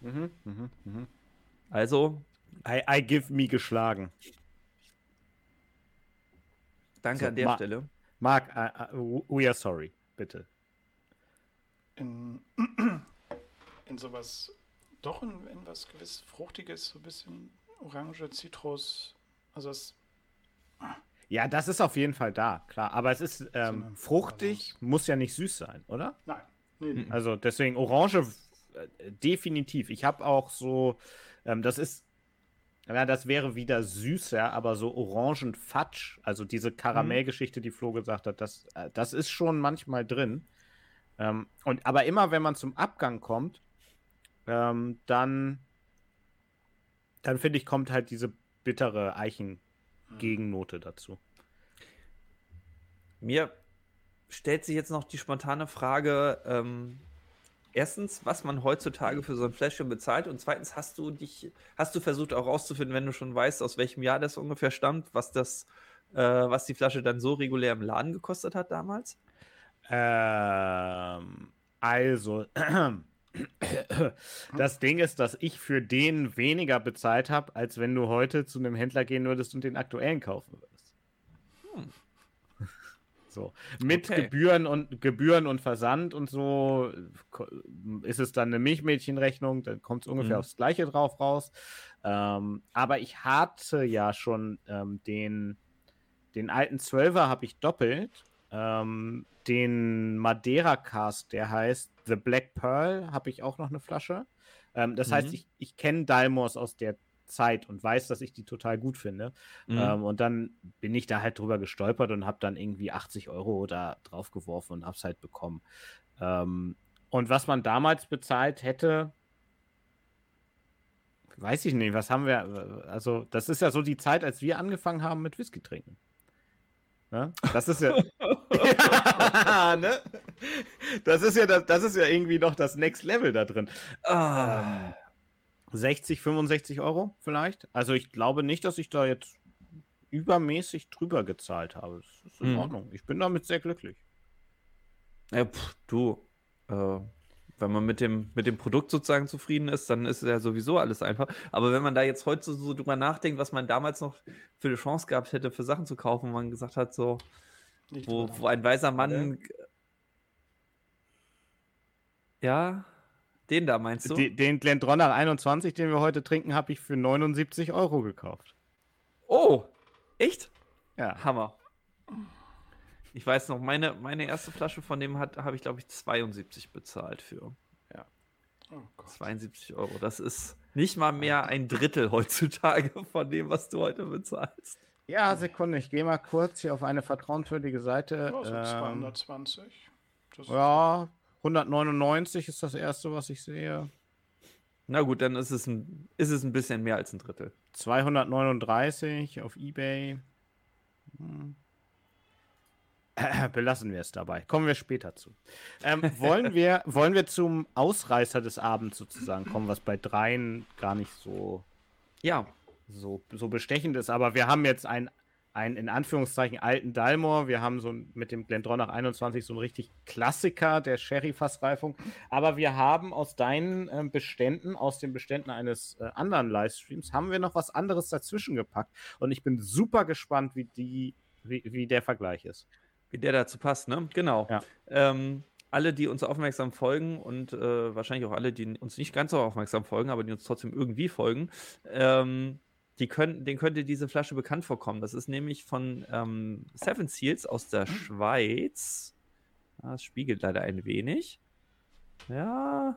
[SPEAKER 3] Mhm, mhm, mhm.
[SPEAKER 6] Also,
[SPEAKER 3] I, I give me geschlagen.
[SPEAKER 6] danke
[SPEAKER 3] So,
[SPEAKER 6] an der
[SPEAKER 3] Ma-
[SPEAKER 6] Stelle.
[SPEAKER 3] Marc, uh, uh, we are sorry, bitte.
[SPEAKER 4] in, in sowas, doch in, in was gewiss Fruchtiges, so ein bisschen Orange, Zitrus. Also es,
[SPEAKER 3] Ja, das ist auf jeden Fall da, klar. Aber es ist ähm, fruchtig, muss ja nicht süß sein, oder?
[SPEAKER 4] nein, nee, nee.
[SPEAKER 3] Also deswegen Orange äh, definitiv. Ich habe auch so, ähm, das ist, ja, das wäre wieder süßer, aber so Orangenfatsch, also diese Karamellgeschichte, die Flo gesagt hat, das, äh, das ist schon manchmal drin. Ähm, und aber immer, wenn man zum Abgang kommt, ähm, dann, dann finde ich, kommt halt diese bittere Eichen-Gegennote dazu.
[SPEAKER 6] Mir stellt sich jetzt noch die spontane Frage, ähm, erstens, was man heutzutage für so ein Fläschchen bezahlt und zweitens, hast du dich, hast du versucht auch rauszufinden, wenn du schon weißt, aus welchem Jahr das ungefähr stammt, was das, äh, was die Flasche dann so regulär im Laden gekostet hat damals?
[SPEAKER 3] Ähm, also, das Ding ist, dass ich für den weniger bezahlt habe, als wenn du heute zu einem Händler gehen würdest und den aktuellen kaufen würdest. So, mit
[SPEAKER 6] Okay.
[SPEAKER 3] Gebühren und Gebühren und Versand und so ist es dann eine Milchmädchenrechnung, dann kommt es ungefähr
[SPEAKER 6] Mhm.
[SPEAKER 3] aufs Gleiche drauf raus. Ähm, aber ich hatte ja schon ähm, den, den alten Zwölfer habe ich doppelt. Ähm, den Madeira Cast, der heißt The Black Pearl, habe ich auch noch eine Flasche. Ähm, das heißt,
[SPEAKER 6] Mhm.
[SPEAKER 3] ich, ich kenne Dalmors aus der Zeit und weiß, dass ich die total gut finde.
[SPEAKER 6] Mhm.
[SPEAKER 3] Ähm, und dann bin ich da halt drüber gestolpert und habe dann irgendwie 80 Euro da drauf geworfen und hab's halt bekommen. Ähm, und was man damals bezahlt hätte, weiß ich nicht, was haben wir, also das ist ja so die Zeit, als wir angefangen haben mit Whisky trinken. Ne? Das ist ja, ja ne? Das ist ja das, das ist ja irgendwie noch das Next Level da drin.
[SPEAKER 6] Ah,
[SPEAKER 3] 60, 65 Euro vielleicht. Also ich glaube nicht, dass ich da jetzt übermäßig drüber gezahlt habe. Das ist in
[SPEAKER 6] Mhm.
[SPEAKER 3] Ordnung. Ich bin damit sehr glücklich.
[SPEAKER 6] ja, pff, du, äh, wenn man mit dem, mit dem Produkt sozusagen zufrieden ist, dann ist ja sowieso alles einfach. Aber wenn man da jetzt heute so, so drüber nachdenkt, was man damals noch für eine Chance gehabt hätte, für Sachen zu kaufen, wo man gesagt hat, so,
[SPEAKER 4] Nicht
[SPEAKER 6] wo, wo ein weiser Mann. Ja, den da meinst du?
[SPEAKER 3] Den, den Glendronach 21, den wir heute trinken, habe ich für 79 Euro gekauft.
[SPEAKER 6] Oh, echt?
[SPEAKER 3] Ja.
[SPEAKER 6] Hammer. Ich weiß noch, meine, meine erste Flasche von dem hat, habe ich, glaube ich, 72 bezahlt für.
[SPEAKER 4] Oh Gott.
[SPEAKER 6] 72 Euro. Das ist nicht mal mehr ein Drittel heutzutage von dem, was du heute bezahlst.
[SPEAKER 3] Ja, Sekunde, ich gehe mal kurz hier auf eine vertrauenswürdige Seite.
[SPEAKER 4] Ja, so
[SPEAKER 3] ähm,
[SPEAKER 4] 220. Das
[SPEAKER 3] ja, 199 ist das erste, was ich sehe.
[SPEAKER 6] Na gut, dann ist es ein, ist es ein bisschen mehr als ein Drittel.
[SPEAKER 3] 239 auf Ebay. Hm. Belassen wir es dabei. Kommen wir später zu. Ähm, wollen, wir, wollen wir zum Ausreißer des Abends sozusagen kommen, was bei dreien gar nicht so,
[SPEAKER 6] Ja,
[SPEAKER 3] so, so bestechend ist. Aber wir haben jetzt einen, einen in Anführungszeichen alten Dalmor. Wir haben so mit dem Glendronach 21 so einen richtig Klassiker der Sherry-Fassreifung. Aber wir haben aus deinen ähm, Beständen, aus den Beständen eines äh, anderen Livestreams, haben wir noch was anderes dazwischen gepackt. Und ich bin super gespannt, wie, die, wie, wie der Vergleich ist.
[SPEAKER 6] wie der dazu passt, ne? Genau.
[SPEAKER 3] Ja.
[SPEAKER 6] Ähm, alle, die uns aufmerksam folgen und äh, wahrscheinlich auch alle, die uns nicht ganz so aufmerksam folgen, aber die uns trotzdem irgendwie folgen, ähm, die können, denen könnte diese Flasche bekannt vorkommen. Das ist nämlich von ähm, Seven Seals aus der Schweiz. Ah, Das spiegelt leider ein wenig. Ja.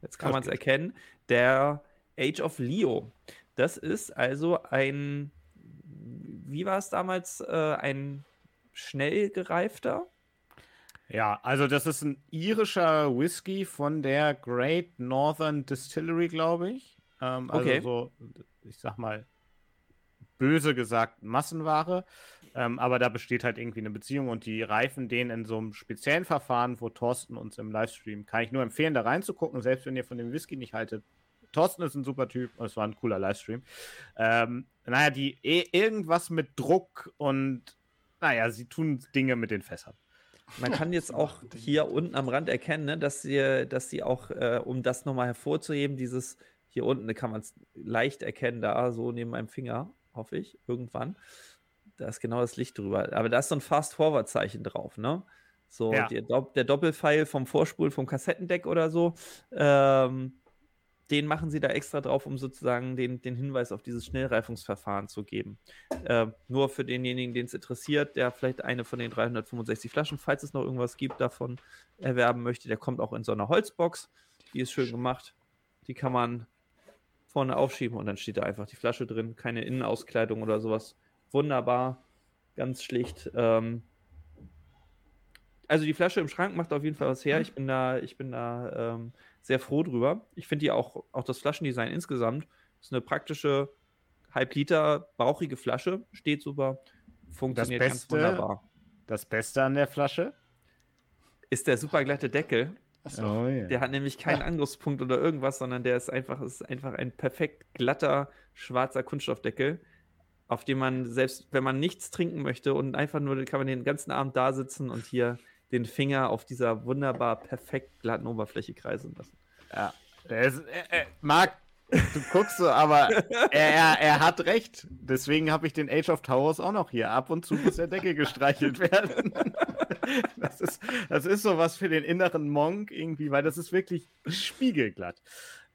[SPEAKER 6] Jetzt kann man es erkennen. Der Age of Leo. Das ist also ein, wie war es damals, äh, ein schnell gereifter?
[SPEAKER 3] Ja, also das ist ein irischer Whisky von der Great Northern Distillery, glaube ich. Ähm, also
[SPEAKER 6] Okay.
[SPEAKER 3] so, ich sag mal, böse gesagt Massenware. Ähm, aber da besteht halt irgendwie eine Beziehung und die reifen den in so einem speziellen Verfahren, wo Thorsten uns im Livestream, kann ich nur empfehlen, da reinzugucken, selbst wenn ihr von dem Whisky nicht haltet. Thorsten ist ein super Typ und es war ein cooler Livestream. Ähm, naja, die eh irgendwas mit Druck und naja, sie tun Dinge mit den Fässern.
[SPEAKER 6] Man kann jetzt auch hier unten am Rand erkennen, ne, dass sie, dass sie auch, äh, um das nochmal hervorzuheben, dieses hier unten, da kann man es leicht erkennen, da so neben meinem Finger, hoffe ich, irgendwann. Da ist genau das Licht drüber. Aber da ist so ein Fast-Forward-Zeichen drauf, ne? So
[SPEAKER 3] Ja.
[SPEAKER 6] der, der Doppelpfeil vom Vorspulen vom Kassettendeck oder so. Ähm, den machen sie da extra drauf, um sozusagen den, den Hinweis auf dieses Schnellreifungsverfahren zu geben. Äh, nur für denjenigen, den es interessiert, der vielleicht eine von den 365 Flaschen, falls es noch irgendwas gibt, davon erwerben möchte, der kommt auch in so einer Holzbox. Die ist schön gemacht. Die kann man vorne aufschieben und dann steht da einfach die Flasche drin. Keine Innenauskleidung oder sowas. Wunderbar. Ganz schlicht. Ähm, also die Flasche im Schrank macht auf jeden Fall was her. Ich bin da, ich bin da ähm, sehr froh drüber. Ich finde die auch, auch das Flaschendesign insgesamt ist eine praktische Halb-Liter bauchige Flasche. Steht super. Funktioniert ganz
[SPEAKER 3] Beste-
[SPEAKER 6] wunderbar.
[SPEAKER 3] Das Beste an der Flasche?
[SPEAKER 6] Ist der super glatte Deckel.
[SPEAKER 4] Achso,
[SPEAKER 3] Oh, ja.
[SPEAKER 6] Der hat nämlich keinen Angriffspunkt oder irgendwas, sondern der ist einfach, ist einfach ein perfekt glatter, schwarzer Kunststoffdeckel, auf dem man, selbst wenn man nichts trinken möchte und einfach nur, kann man den ganzen Abend da sitzen und hier den Finger auf dieser wunderbar perfekt glatten Oberfläche kreisen lassen.
[SPEAKER 3] Ja. Der ist, äh, äh, Marc, du guckst so, aber er, er, er hat recht. Deswegen habe ich den Age of Taurus auch noch hier. Ab und zu muss der Deckel gestreichelt werden. Das ist, das ist so was für den inneren Monk irgendwie, weil das ist wirklich spiegelglatt.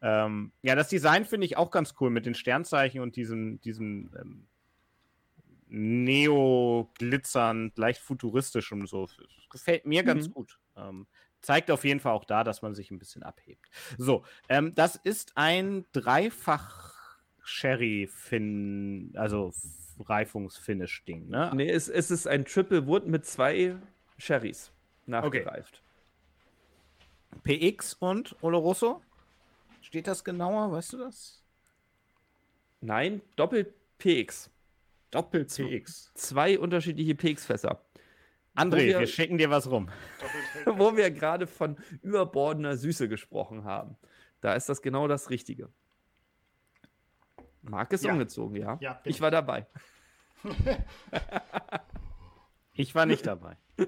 [SPEAKER 3] Ähm, ja, das Design finde ich auch ganz cool mit den Sternzeichen und diesem, diesem ähm, neo-glitzernd, leicht futuristischem so. Gefällt mir ganz
[SPEAKER 6] Mhm.
[SPEAKER 3] gut. Ähm, zeigt auf jeden Fall auch da, dass man sich ein bisschen abhebt. So, ähm, das ist ein dreifach Sherry Fin, also F- Reifungsfinish-Ding, ne?
[SPEAKER 6] Nee, es, es ist ein Triple Wood mit zwei Sherrys nachgereift.
[SPEAKER 3] PX und Oloroso? Steht das genauer? Weißt du das?
[SPEAKER 6] Nein, Doppel PX.
[SPEAKER 3] Doppel PX.
[SPEAKER 6] Zwei unterschiedliche PX-Fässer.
[SPEAKER 3] André,
[SPEAKER 6] wir-
[SPEAKER 3] wir schicken dir was rum.
[SPEAKER 6] wo wir gerade von überbordener Süße gesprochen haben. Da ist das genau das Richtige. Marc ist
[SPEAKER 4] Ja.
[SPEAKER 6] umgezogen, ja.
[SPEAKER 4] Ja,
[SPEAKER 6] ich war dabei.
[SPEAKER 3] Ich war nicht dabei.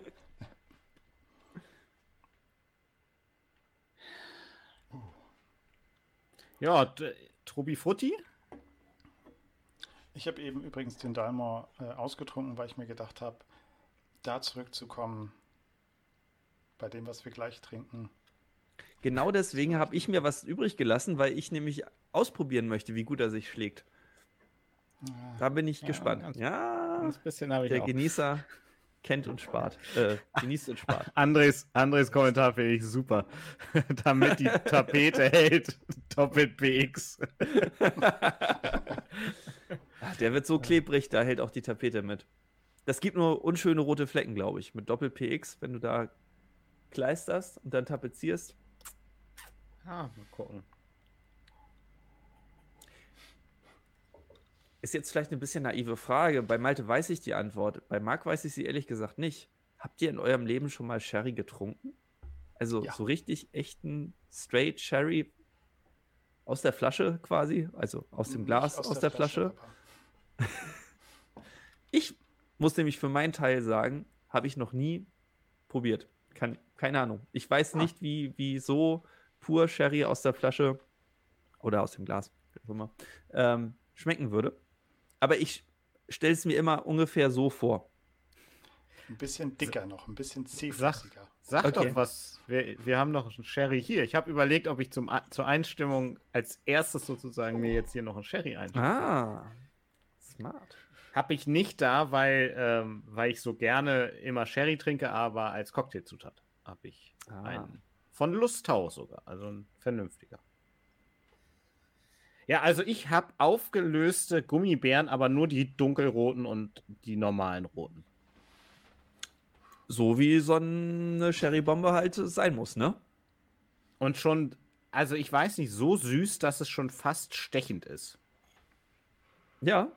[SPEAKER 3] Ja, Trubi Frutti?
[SPEAKER 4] Ich habe eben übrigens den Dalmor äh, ausgetrunken, weil ich mir gedacht habe, da zurückzukommen, bei dem, was wir gleich trinken.
[SPEAKER 6] Genau deswegen habe ich mir was übrig gelassen, weil ich nämlich ausprobieren möchte, wie gut er sich schlägt. Da bin ich
[SPEAKER 3] Ja,
[SPEAKER 6] gespannt.
[SPEAKER 3] ganz-
[SPEAKER 6] Ja,
[SPEAKER 3] Ein bisschen habe ich
[SPEAKER 6] der
[SPEAKER 3] auch.
[SPEAKER 6] Genießer kennt und spart. Äh, genießt und spart.
[SPEAKER 3] Andres, Andres Kommentar finde ich super. Damit die Tapete hält. Doppelt PX.
[SPEAKER 6] Ach, der wird so klebrig, da hält auch die Tapete mit. Das gibt nur unschöne rote Flecken, glaube ich. Mit Doppel-PX, wenn du da kleisterst und dann tapezierst.
[SPEAKER 3] Ah, mal gucken.
[SPEAKER 6] Ist jetzt vielleicht eine bisschen naive Frage. Bei Malte weiß ich die Antwort. Bei Marc weiß ich sie ehrlich gesagt nicht. Habt ihr in eurem Leben schon mal Sherry getrunken? Also
[SPEAKER 4] Ja.
[SPEAKER 6] so richtig echten Straight Sherry aus der Flasche quasi? Also aus dem Glas, aus, der, Flasche?
[SPEAKER 4] aber
[SPEAKER 6] Ich muss nämlich für meinen Teil sagen, habe ich noch nie probiert. Kann, keine Ahnung. Ich weiß
[SPEAKER 4] Ah.
[SPEAKER 6] nicht, wie, wie so pur Sherry aus der Flasche oder aus dem Glas, wie auch immer, ähm, schmecken würde. Aber ich stelle es mir immer ungefähr so vor.
[SPEAKER 4] Ein bisschen dicker noch, ein bisschen zähflüssiger.
[SPEAKER 3] Sag
[SPEAKER 6] Okay.
[SPEAKER 3] doch was. Wir, wir haben noch einen Sherry hier. Ich habe überlegt, ob ich zum, A- zur Einstimmung als erstes sozusagen mir jetzt hier noch einen Sherry einstelle.
[SPEAKER 6] Ah, smart.
[SPEAKER 3] Habe ich nicht da, weil, ähm, weil ich so gerne immer Sherry trinke, aber als Cocktailzutat habe ich
[SPEAKER 6] Ah.
[SPEAKER 3] einen Von Lustau sogar. Also ein vernünftiger. Ja, also ich habe aufgelöste Gummibären, aber nur die dunkelroten und die normalen roten.
[SPEAKER 6] So wie so eine Sherry-Bombe halt sein muss, ne?
[SPEAKER 3] Und schon, also ich weiß nicht, so süß, dass es schon fast stechend ist.
[SPEAKER 6] Ja.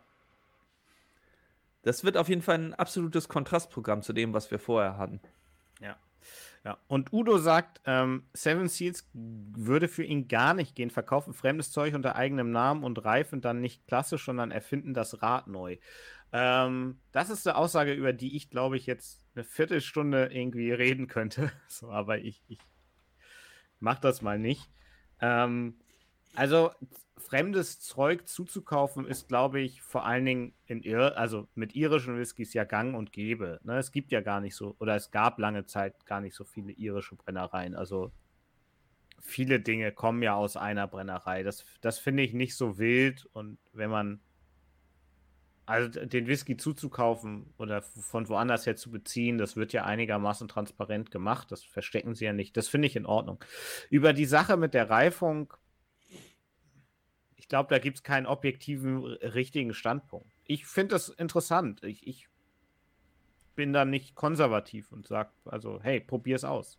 [SPEAKER 6] Das wird auf jeden Fall ein absolutes Kontrastprogramm zu dem, was wir vorher hatten.
[SPEAKER 3] Ja. Ja, und Udo sagt, ähm, Seven Seals würde für ihn gar nicht gehen, verkaufen fremdes Zeug unter eigenem Namen und reifen dann nicht klassisch, sondern erfinden das Rad neu. Ähm, das ist eine Aussage, über die ich, glaube ich, jetzt eine Viertelstunde irgendwie reden könnte. So, aber ich, ich mach das mal nicht. Ähm, also fremdes Zeug zuzukaufen ist, glaube ich, vor allen Dingen in Ir also mit irischen Whiskys ja gang und gäbe. Ne? Es gibt ja gar nicht so, oder es gab lange Zeit gar nicht so viele irische Brennereien. Also viele Dinge kommen ja aus einer Brennerei. Das, das finde ich nicht so wild. Und wenn man also den Whisky zuzukaufen oder von woanders her zu beziehen, das wird ja einigermaßen transparent gemacht. Das verstecken sie ja nicht. Das finde ich in Ordnung. Über die Sache mit der Reifung glaube, da gibt es keinen objektiven, richtigen Standpunkt. Ich finde das interessant. Ich, ich bin da nicht konservativ und sage, also, hey, probier's aus.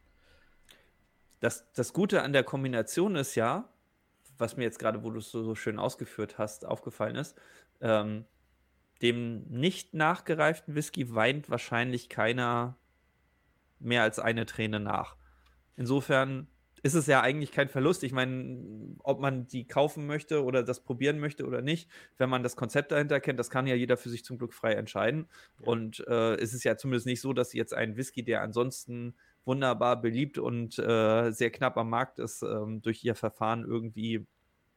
[SPEAKER 6] Das, das Gute an der Kombination ist ja, was mir jetzt gerade, wo du es so, so, schön ausgeführt hast, aufgefallen ist, ähm, dem nicht nachgereiften Whisky weint wahrscheinlich keiner mehr als eine Träne nach. Insofern ist es ja eigentlich kein Verlust. Ich meine, ob man die kaufen möchte oder das probieren möchte oder nicht, wenn man das Konzept dahinter kennt, das kann ja jeder für sich zum Glück frei entscheiden. Ja. Und äh, es ist ja zumindest nicht so, dass jetzt ein Whisky, der ansonsten wunderbar beliebt und äh, sehr knapp am Markt ist, ähm, durch ihr Verfahren irgendwie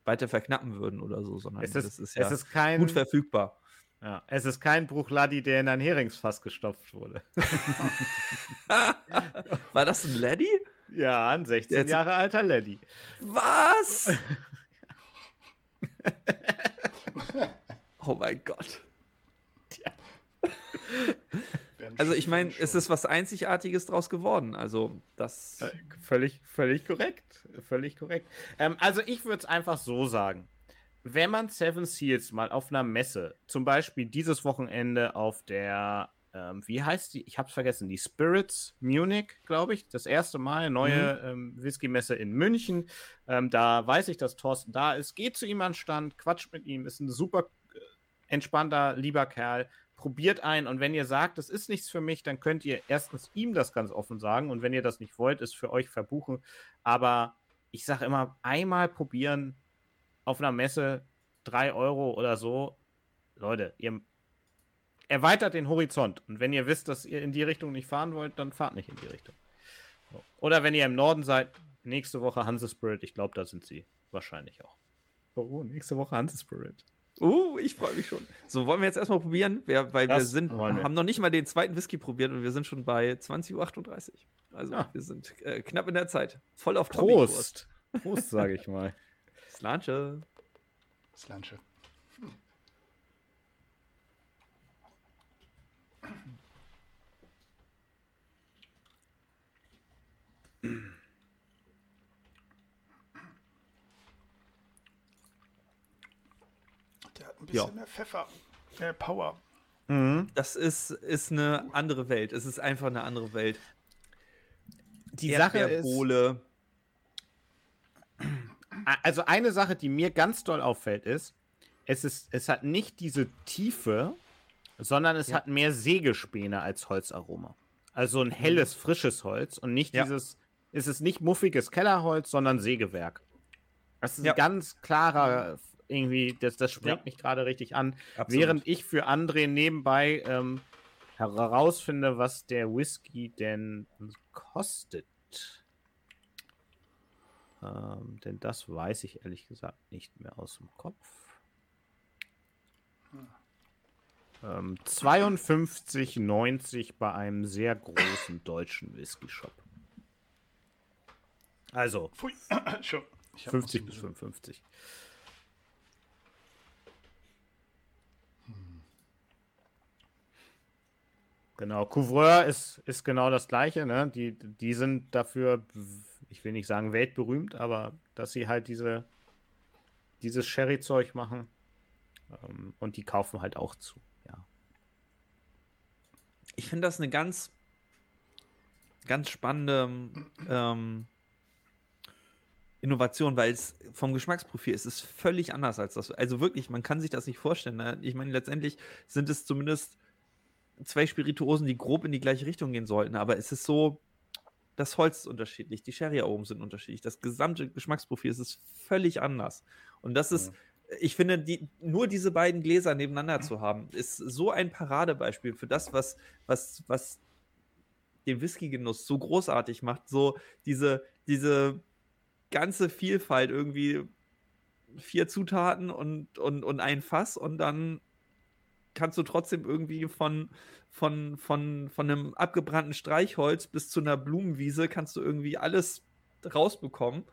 [SPEAKER 6] weiter verknappen würden oder so, sondern
[SPEAKER 3] es ist, das ist ja ist kein,
[SPEAKER 6] gut verfügbar.
[SPEAKER 3] Ja, es ist kein Bruchladdi, der in ein Heringsfass gestopft wurde.
[SPEAKER 6] War das ein Laddie?
[SPEAKER 3] Ja, ein 16 Jetzt. Jahre alter Lady.
[SPEAKER 6] Was? oh mein Gott. Ja. Also ich meine, es ist was Einzigartiges draus geworden. Also das.
[SPEAKER 3] Äh, völlig, völlig korrekt. Völlig korrekt. Ähm, also ich würde es einfach so sagen. Wenn man Seven Seals mal auf einer Messe, zum Beispiel dieses Wochenende auf der ähm, wie heißt die? Ich habe es vergessen. Die Spirits Munich, glaube ich. Das erste Mal neue mhm. ähm, Whisky-Messe in München. Ähm, da weiß ich, dass Thorsten da ist. Geht zu ihm an Stand, quatscht mit ihm. Ist ein super äh, entspannter, lieber Kerl. Probiert ein und wenn ihr sagt, das ist nichts für mich, dann könnt ihr erstens ihm das ganz offen sagen und wenn ihr das nicht wollt, ist für euch verbuchen. Aber ich sage immer, einmal probieren auf einer Messe, drei Euro oder so. Leute, ihr erweitert den Horizont. Und wenn ihr wisst, dass ihr in die Richtung nicht fahren wollt, dann fahrt nicht in die Richtung. Oder wenn ihr im Norden seid, nächste Woche Hanse Spirit. Ich glaube, da sind sie wahrscheinlich auch.
[SPEAKER 6] Oh, nächste Woche Hanse Spirit. Uh, ich freue mich schon. So, wollen wir jetzt erstmal probieren? Wir, weil das wir sind, wir. haben noch nicht mal den zweiten Whisky probiert und wir sind schon bei 20.38 Uhr. Also, ja. wir sind äh, knapp in der Zeit. Voll auf
[SPEAKER 3] Prost. Prost, sage ich mal.
[SPEAKER 6] Slanche.
[SPEAKER 4] Slanche. Der hat ein bisschen ja. mehr Pfeffer, mehr Power.
[SPEAKER 6] Mhm. Das ist, ist eine andere Welt. Es ist einfach eine andere Welt.
[SPEAKER 3] Die Sache ist. Also eine Sache, die mir ganz doll auffällt, ist, es ist, es hat nicht diese Tiefe, sondern es ja. hat mehr Sägespäne als Holzaroma. Also ein helles, frisches Holz und nicht ja. dieses, es ist nicht muffiges Kellerholz, sondern Sägewerk. Das ist ja. ein ganz klarer, irgendwie, das, das springt ja. mich gerade richtig an. Absolut. Während ich für André nebenbei ähm, herausfinde, was der Whisky denn kostet. Ähm, denn das weiß ich ehrlich gesagt nicht mehr aus dem Kopf. Ähm, 52,90 bei einem sehr großen deutschen Whisky-Shop. Also Pfui. 50 bis 55. Genau, Couvreur ist, ist genau das gleiche, ne? Die, die sind dafür ich will nicht sagen weltberühmt, aber dass sie halt diese, dieses Sherry-Zeug machen. Ähm, und die kaufen halt auch zu, ja.
[SPEAKER 6] Ich finde das eine ganz, ganz spannende ähm, Innovation, weil es vom Geschmacksprofil ist es völlig anders als das. Also wirklich, man kann sich das nicht vorstellen. Ne? Ich meine, letztendlich sind es zumindest zwei Spirituosen, die grob in die gleiche Richtung gehen sollten, aber es ist so, das Holz ist unterschiedlich, die Sherry-Aromen sind unterschiedlich, das gesamte Geschmacksprofil ist, ist völlig anders. Und das ist, ja. ich finde, die, nur diese beiden Gläser nebeneinander zu haben, ist so ein Paradebeispiel für das, was, was, was den Whisky-Genuss so großartig macht. So diese, diese ganze Vielfalt irgendwie vier Zutaten und, und, und ein Fass und dann kannst du trotzdem irgendwie von, von, von, von einem abgebrannten Streichholz bis zu einer Blumenwiese kannst du irgendwie alles rausbekommen.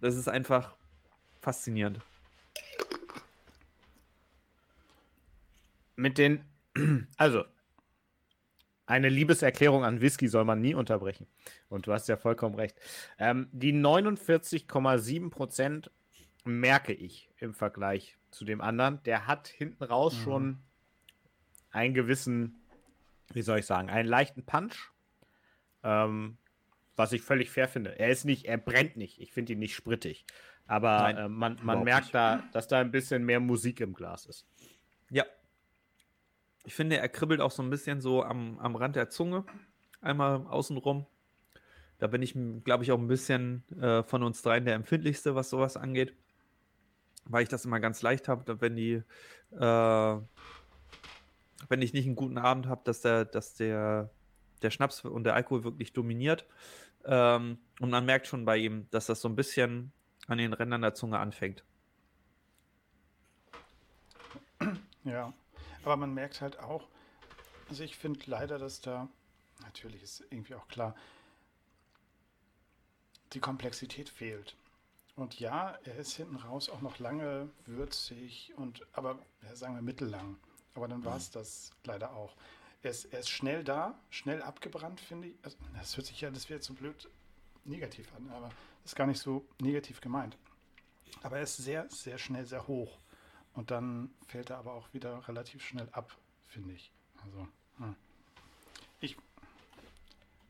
[SPEAKER 6] Das ist einfach faszinierend.
[SPEAKER 3] Mit den, also eine Liebeserklärung an Whisky soll man nie unterbrechen. Und du hast ja vollkommen recht. Ähm, die 49,7 Prozent merke ich im Vergleich zu dem anderen. Der hat hinten raus mhm. schon einen gewissen, wie soll ich sagen, einen leichten Punch. Ähm, was ich völlig fair finde. Er ist nicht, er brennt nicht. Ich finde ihn nicht sprittig. Aber Nein, äh, man, man merkt nicht. da, dass da ein bisschen mehr Musik im Glas ist.
[SPEAKER 6] Ja, ich finde, er kribbelt auch so ein bisschen so am, am Rand der Zunge. Einmal außenrum. Da bin ich, glaube ich, auch ein bisschen äh, von uns dreien der empfindlichste, was sowas angeht. Weil ich das immer ganz leicht habe, wenn die, äh, wenn ich nicht einen guten Abend habe, dass der, dass der, der Schnaps und der Alkohol wirklich dominiert. Ähm, und man merkt schon bei ihm, dass das so ein bisschen an den Rändern der Zunge anfängt.
[SPEAKER 4] Ja, aber man merkt halt auch, also ich finde leider, dass da, natürlich ist irgendwie auch klar, die Komplexität fehlt. Und ja, er ist hinten raus auch noch lange würzig und aber ja, sagen wir mittellang. Aber dann war es mhm. das leider auch. Er ist, er ist schnell da, schnell abgebrannt, finde ich. Also, das hört sich ja, das wäre zu so blöd negativ an, aber das ist gar nicht so negativ gemeint. Aber er ist sehr, sehr schnell, sehr hoch. Und dann fällt er aber auch wieder relativ schnell ab, finde ich. Also, hm. ich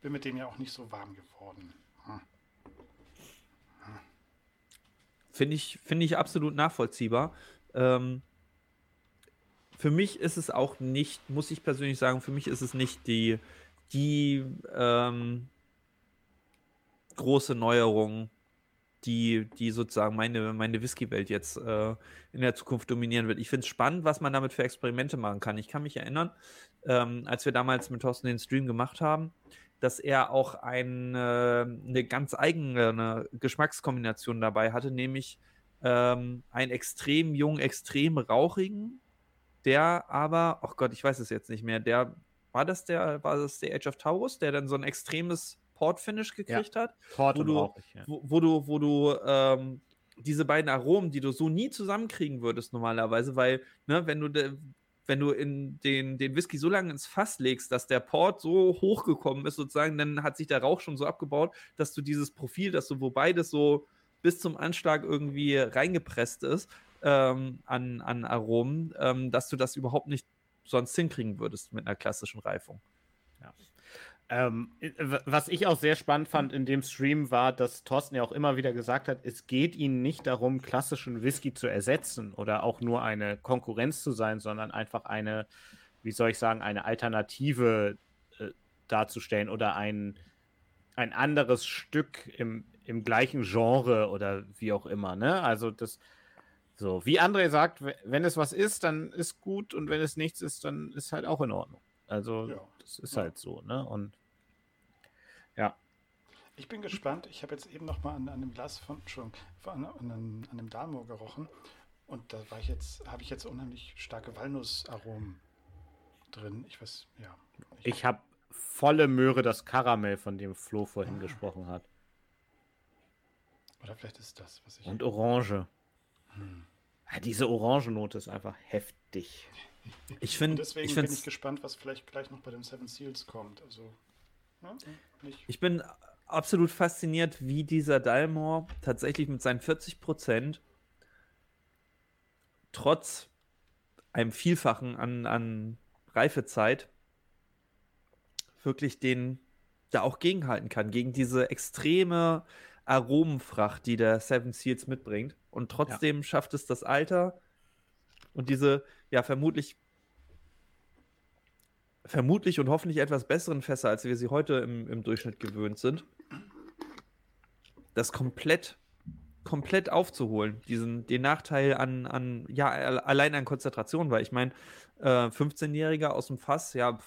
[SPEAKER 4] bin mit dem ja auch nicht so warm geworden. Hm.
[SPEAKER 6] Hm. Finde ich, find ich absolut nachvollziehbar. Ähm, für mich ist es auch nicht, muss ich persönlich sagen, für mich ist es nicht die, die ähm, große Neuerung die, die sozusagen meine, meine Whisky-Welt jetzt äh, in der Zukunft dominieren wird. Ich finde es spannend, was man damit für Experimente machen kann. Ich kann mich erinnern, ähm, als wir damals mit Thorsten den Stream gemacht haben, dass er auch ein, äh, eine ganz eigene Geschmackskombination dabei hatte, nämlich ähm, einen extrem jungen, extrem rauchigen, der aber, ach oh Gott, ich weiß es jetzt nicht mehr, der war das der, war das der Age of Taurus, der dann so ein extremes Port-Finish gekriegt ja. hat. Port wo, du, rauchig, ja. wo, wo, du, wo du ähm, diese beiden Aromen, die du so nie zusammenkriegen würdest normalerweise, weil, ne, wenn du de, wenn du in den, den Whisky so lange ins Fass legst, dass der Port so hochgekommen ist, sozusagen, dann hat sich der Rauch schon so abgebaut, dass du dieses Profil, dass du, wo beides so bis zum Anschlag irgendwie reingepresst ist ähm, an, an Aromen, ähm, dass du das überhaupt nicht sonst hinkriegen würdest mit einer klassischen Reifung.
[SPEAKER 3] Ähm, was ich auch sehr spannend fand in dem Stream war, dass Thorsten ja auch immer wieder gesagt hat, es geht ihnen nicht darum, klassischen Whisky zu ersetzen oder auch nur eine Konkurrenz zu sein, sondern einfach eine, wie soll ich sagen, eine Alternative äh, darzustellen oder ein, ein anderes Stück im, im gleichen Genre oder wie auch immer. Ne? Also das, so, wie André sagt, wenn es was ist, dann ist gut und wenn es nichts ist, dann ist halt auch in Ordnung. Also ja. das ist ja. halt so, ne? Und ja.
[SPEAKER 4] Ich bin gespannt. Ich habe jetzt eben noch mal an, an dem Glas von, schon an, an, an einem Dalmor gerochen und da war ich jetzt, habe ich jetzt unheimlich starke Walnussaromen drin. Ich weiß, ja.
[SPEAKER 3] Ich, ich habe volle Möhre das Karamell, von dem Flo vorhin ah. gesprochen hat.
[SPEAKER 4] Oder vielleicht ist das, was ich.
[SPEAKER 3] Und Orange. Hm. Ja, diese Orangennote ist einfach heftig.
[SPEAKER 6] Ich finde.
[SPEAKER 4] Deswegen
[SPEAKER 6] ich
[SPEAKER 4] bin ich gespannt, was vielleicht gleich noch bei den Seven Seals kommt. Also
[SPEAKER 6] ich bin absolut fasziniert, wie dieser Dalmor tatsächlich mit seinen 40 Prozent trotz einem Vielfachen an, an Reifezeit wirklich den da auch gegenhalten kann, gegen diese extreme Aromenfracht, die der Seven Seals mitbringt. Und trotzdem ja. schafft es das Alter und diese, ja, vermutlich vermutlich und hoffentlich etwas besseren Fässer, als wir sie heute im, im Durchschnitt gewöhnt sind, das komplett, komplett aufzuholen. Diesen, den Nachteil an, an, ja, allein an Konzentration, weil ich meine, äh, 15-Jähriger aus dem Fass, ja,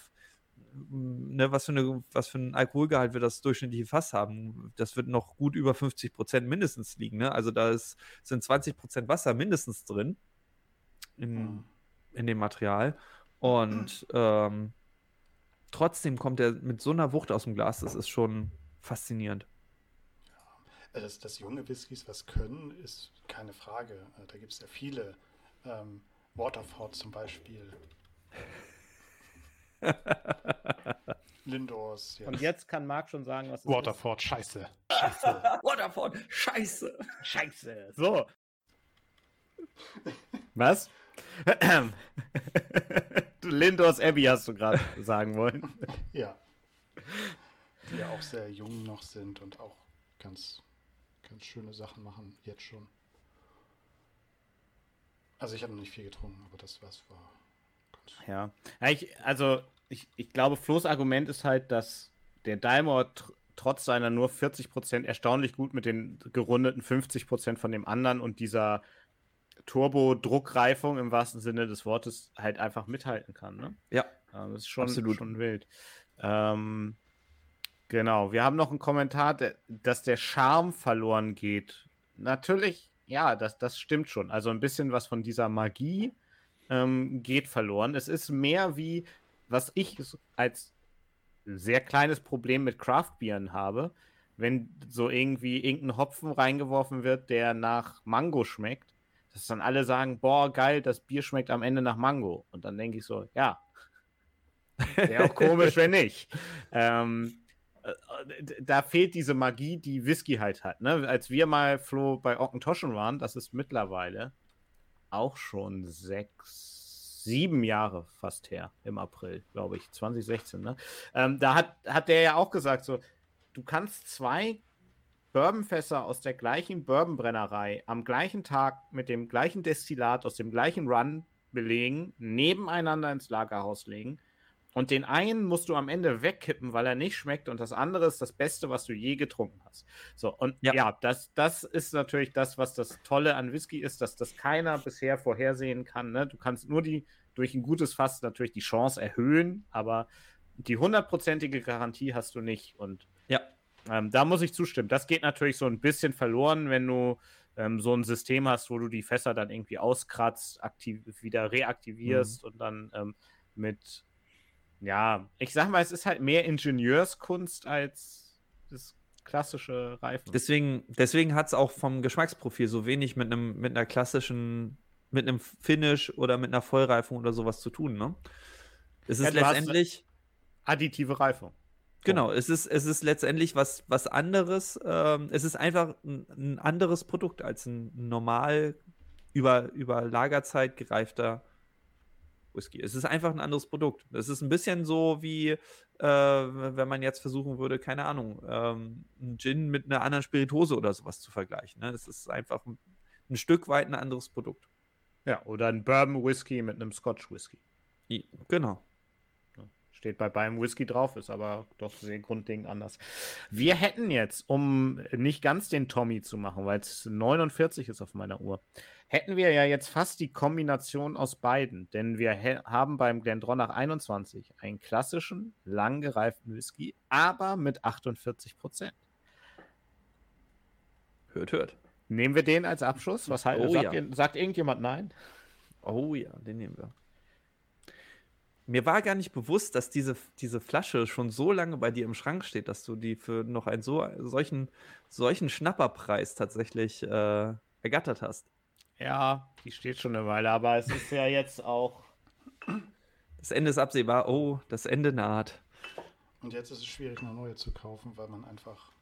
[SPEAKER 6] ne, was, für eine, was für ein Alkoholgehalt wird das durchschnittliche Fass haben? Das wird noch gut über 50 Prozent mindestens liegen. Ne? Also da ist, sind 20 Prozent Wasser mindestens drin in. In dem Material. Und ähm, trotzdem kommt er mit so einer Wucht aus dem Glas. Das ist schon faszinierend.
[SPEAKER 4] Ja, dass, dass junge Whiskys was können, ist keine Frage. Äh, da gibt es ja viele. Ähm, Waterford zum Beispiel. Lindors.
[SPEAKER 3] Yes. Und jetzt kann Marc schon sagen, was es
[SPEAKER 4] Waterford, ist. scheiße.
[SPEAKER 6] Scheiße. Waterford, scheiße.
[SPEAKER 3] Scheiße. So. Was? Lindors Abbey hast du gerade sagen wollen.
[SPEAKER 4] Ja. Die ja auch sehr jung noch sind und auch ganz, ganz schöne Sachen machen, jetzt schon. Also ich habe noch nicht viel getrunken, aber das was war.
[SPEAKER 3] Ja. ja ich, also ich, ich glaube, Flo's Argument ist halt, dass der Daimor tr trotz seiner nur 40% erstaunlich gut mit den gerundeten 50% von dem anderen und dieser Turbo-Druckreifung im wahrsten Sinne des Wortes halt einfach mithalten kann. Ne?
[SPEAKER 6] Ja.
[SPEAKER 3] das ist schon, Absolut. schon wild. Ähm, genau. Wir haben noch einen Kommentar, dass der Charme verloren geht. Natürlich, ja, das, das stimmt schon. Also ein bisschen was von dieser Magie ähm, geht verloren. Es ist mehr wie, was ich als sehr kleines Problem mit Craftbieren habe, wenn so irgendwie irgendein Hopfen reingeworfen wird, der nach Mango schmeckt dass dann alle sagen, boah, geil, das Bier schmeckt am Ende nach Mango. Und dann denke ich so, ja. Wäre auch komisch, wenn nicht. Ähm, äh, da fehlt diese Magie, die Whisky halt hat. Ne? Als wir mal, Flo, bei Ockentoschen waren, das ist mittlerweile auch schon sechs, sieben Jahre fast her, im April, glaube ich, 2016. Ne? Ähm, da hat, hat der ja auch gesagt, so, du kannst zwei Bourbonfässer aus der gleichen Bourbonbrennerei am gleichen Tag mit dem gleichen Destillat aus dem gleichen Run belegen, nebeneinander ins Lagerhaus legen. Und den einen musst du am Ende wegkippen, weil er nicht schmeckt, und das andere ist das Beste, was du je getrunken hast. So, und ja, ja das, das ist natürlich das, was das Tolle an Whisky ist, dass das keiner bisher vorhersehen kann. Ne? Du kannst nur die durch ein gutes Fass natürlich die Chance erhöhen, aber die hundertprozentige Garantie hast du nicht. Und
[SPEAKER 6] ja.
[SPEAKER 3] Ähm, da muss ich zustimmen. Das geht natürlich so ein bisschen verloren, wenn du ähm, so ein System hast, wo du die Fässer dann irgendwie auskratzt, aktiv, wieder reaktivierst mhm. und dann ähm, mit, ja, ich sag mal, es ist halt mehr Ingenieurskunst als das klassische Reifen.
[SPEAKER 6] Deswegen, deswegen hat es auch vom Geschmacksprofil so wenig mit einem mit einer klassischen, mit einem Finish oder mit einer Vollreifung oder sowas zu tun, ne? Es ist ja, letztendlich
[SPEAKER 3] additive Reifung.
[SPEAKER 6] Genau, es ist, es ist letztendlich was, was anderes. Ähm, es ist einfach ein, ein, anderes Produkt als ein normal über, über Lagerzeit gereifter Whisky. Es ist einfach ein anderes Produkt. Es ist ein bisschen so wie, äh, wenn man jetzt versuchen würde, keine Ahnung, ähm, einen Gin mit einer anderen Spiritose oder sowas zu vergleichen. Ne? Es ist einfach ein, ein Stück weit ein anderes Produkt.
[SPEAKER 3] Ja, oder ein Bourbon Whisky mit einem Scotch Whisky.
[SPEAKER 6] Genau.
[SPEAKER 3] Steht bei beim Whisky drauf, ist aber doch sehr grundlegend anders. Wir hätten jetzt, um nicht ganz den Tommy zu machen, weil es 49 ist auf meiner Uhr, hätten wir ja jetzt fast die Kombination aus beiden. Denn wir haben beim Glendronach 21 einen klassischen, lang gereiften Whisky, aber mit 48 Prozent.
[SPEAKER 6] Hört, hört.
[SPEAKER 3] Nehmen wir den als Abschluss? Was halt, oh, sagt, ja. sagt irgendjemand nein?
[SPEAKER 6] Oh ja, den nehmen wir mir war gar nicht bewusst, dass diese, diese Flasche schon so lange bei dir im Schrank steht, dass du die für noch einen so, solchen, solchen Schnapperpreis tatsächlich äh, ergattert hast.
[SPEAKER 3] Ja, die steht schon eine Weile, aber es ist ja jetzt auch.
[SPEAKER 6] Das Ende ist absehbar. Oh, das Ende naht.
[SPEAKER 4] Und jetzt ist es schwierig, eine neue zu kaufen, weil man einfach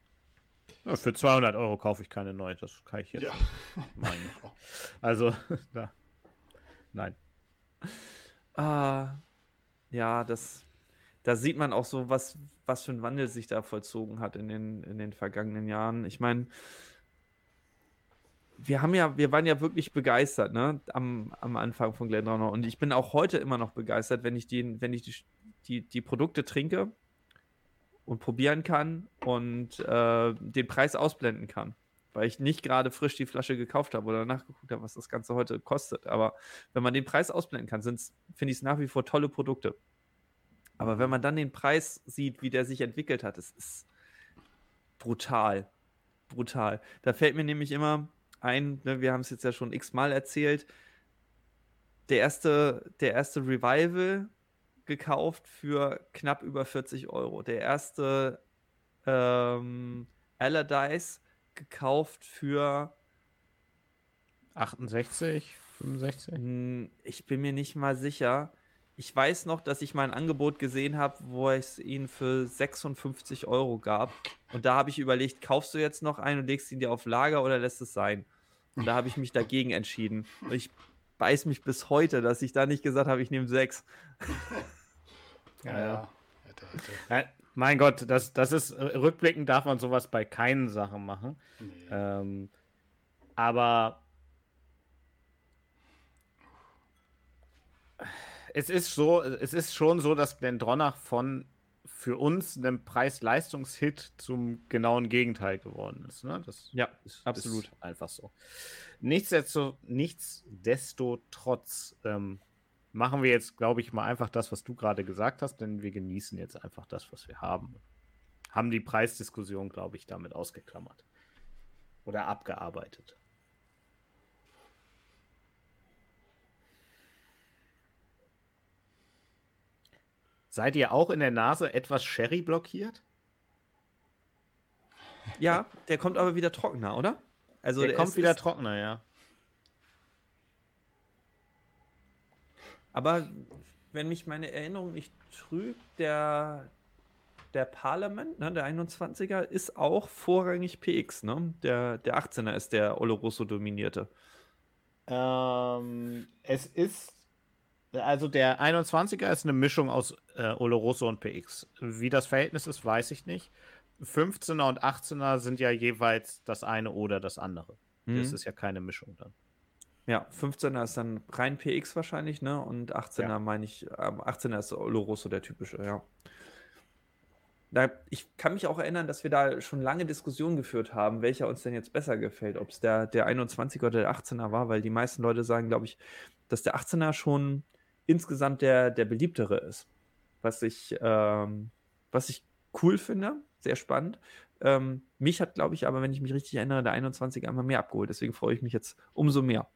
[SPEAKER 3] Ja, für 200 Euro kaufe ich keine neue, das kann ich jetzt
[SPEAKER 4] Ja.
[SPEAKER 3] meinen. Also, da. Nein.
[SPEAKER 6] Ah, ja, das, da sieht man auch so, was, was für ein Wandel sich da vollzogen hat in den, in den vergangenen Jahren. Ich meine, wir haben ja, wir waren ja wirklich begeistert, ne, am, am Anfang von Glendronach. Und ich bin auch heute immer noch begeistert, wenn ich die, wenn ich die, die, die Produkte trinke und probieren kann und äh, den Preis ausblenden kann. Weil ich nicht gerade frisch die Flasche gekauft habe oder nachgeguckt habe, was das Ganze heute kostet. Aber wenn man den Preis ausblenden kann, finde ich es nach wie vor tolle Produkte. Aber wenn man dann den Preis sieht, wie der sich entwickelt hat, es ist brutal. Brutal. Da fällt mir nämlich immer ein, ne, wir haben es jetzt ja schon x-mal erzählt, der erste, der erste Revival gekauft für knapp über 40 Euro. Der erste ähm, Allardyce gekauft für
[SPEAKER 3] 68, 65?
[SPEAKER 6] Hm, Ich bin mir nicht mal sicher. Ich weiß noch, dass ich mal ein Angebot gesehen habe, wo es ihn für 56 Euro gab. Und da habe ich überlegt, kaufst du jetzt noch einen und legst ihn dir auf Lager oder lässt es sein? Und da habe ich mich dagegen entschieden. Und ich beiß mich bis heute, dass ich da nicht gesagt habe, ich nehme sechs.
[SPEAKER 4] Ja,
[SPEAKER 3] Ja,
[SPEAKER 4] ja.
[SPEAKER 3] Mein Gott, das, das ist äh, rückblickend darf man sowas bei keinen Sachen machen.
[SPEAKER 4] Nee.
[SPEAKER 3] Ähm, aber es ist so, es ist schon so, dass Glendronach von für uns einem Preis-Leistungs-Hit zum genauen Gegenteil geworden ist. Ne? Das
[SPEAKER 6] Ja,
[SPEAKER 3] ist,
[SPEAKER 6] absolut.
[SPEAKER 3] Ist einfach so. Nichtsdestotrotz, nichtsdestotrotz ähm, machen wir jetzt, glaube ich, mal einfach das, was du gerade gesagt hast, denn wir genießen jetzt einfach das, was wir haben. Haben die Preisdiskussion, glaube ich, damit ausgeklammert. Oder abgearbeitet. Seid ihr auch in der Nase etwas Sherry blockiert?
[SPEAKER 6] Ja, der kommt aber wieder trockener, oder? Also
[SPEAKER 3] der kommt
[SPEAKER 6] es
[SPEAKER 3] wieder
[SPEAKER 6] ist-
[SPEAKER 3] trockener, ja.
[SPEAKER 6] Aber wenn mich meine Erinnerung nicht trügt, der, der Parliament, ne, der 21er, ist auch vorrangig PX, ne? Der, der 18er ist der Oloroso dominierte.
[SPEAKER 3] Ähm, es ist, also der 21er ist eine Mischung aus äh, Oloroso und PX. Wie das Verhältnis ist, weiß ich nicht. 15er und 18er sind ja jeweils das eine oder das andere. Das
[SPEAKER 6] Mhm.
[SPEAKER 3] ist ja keine Mischung dann.
[SPEAKER 6] Ja, 15er ist dann rein PX wahrscheinlich, ne? Und 18er
[SPEAKER 3] Ja.
[SPEAKER 6] meine ich, ähm, 18er ist Oloroso der typische, ja. Da, ich kann mich auch erinnern, dass wir da schon lange Diskussionen geführt haben, welcher uns denn jetzt besser gefällt, ob es der, der 21er oder der 18er war, weil die meisten Leute sagen, glaube ich, dass der 18er schon insgesamt der, der beliebtere ist. Was ich, ähm, was ich cool finde, sehr spannend. Ähm, mich hat, glaube ich, aber, wenn ich mich richtig erinnere, der 21er immer mehr abgeholt. Deswegen freue ich mich jetzt umso mehr.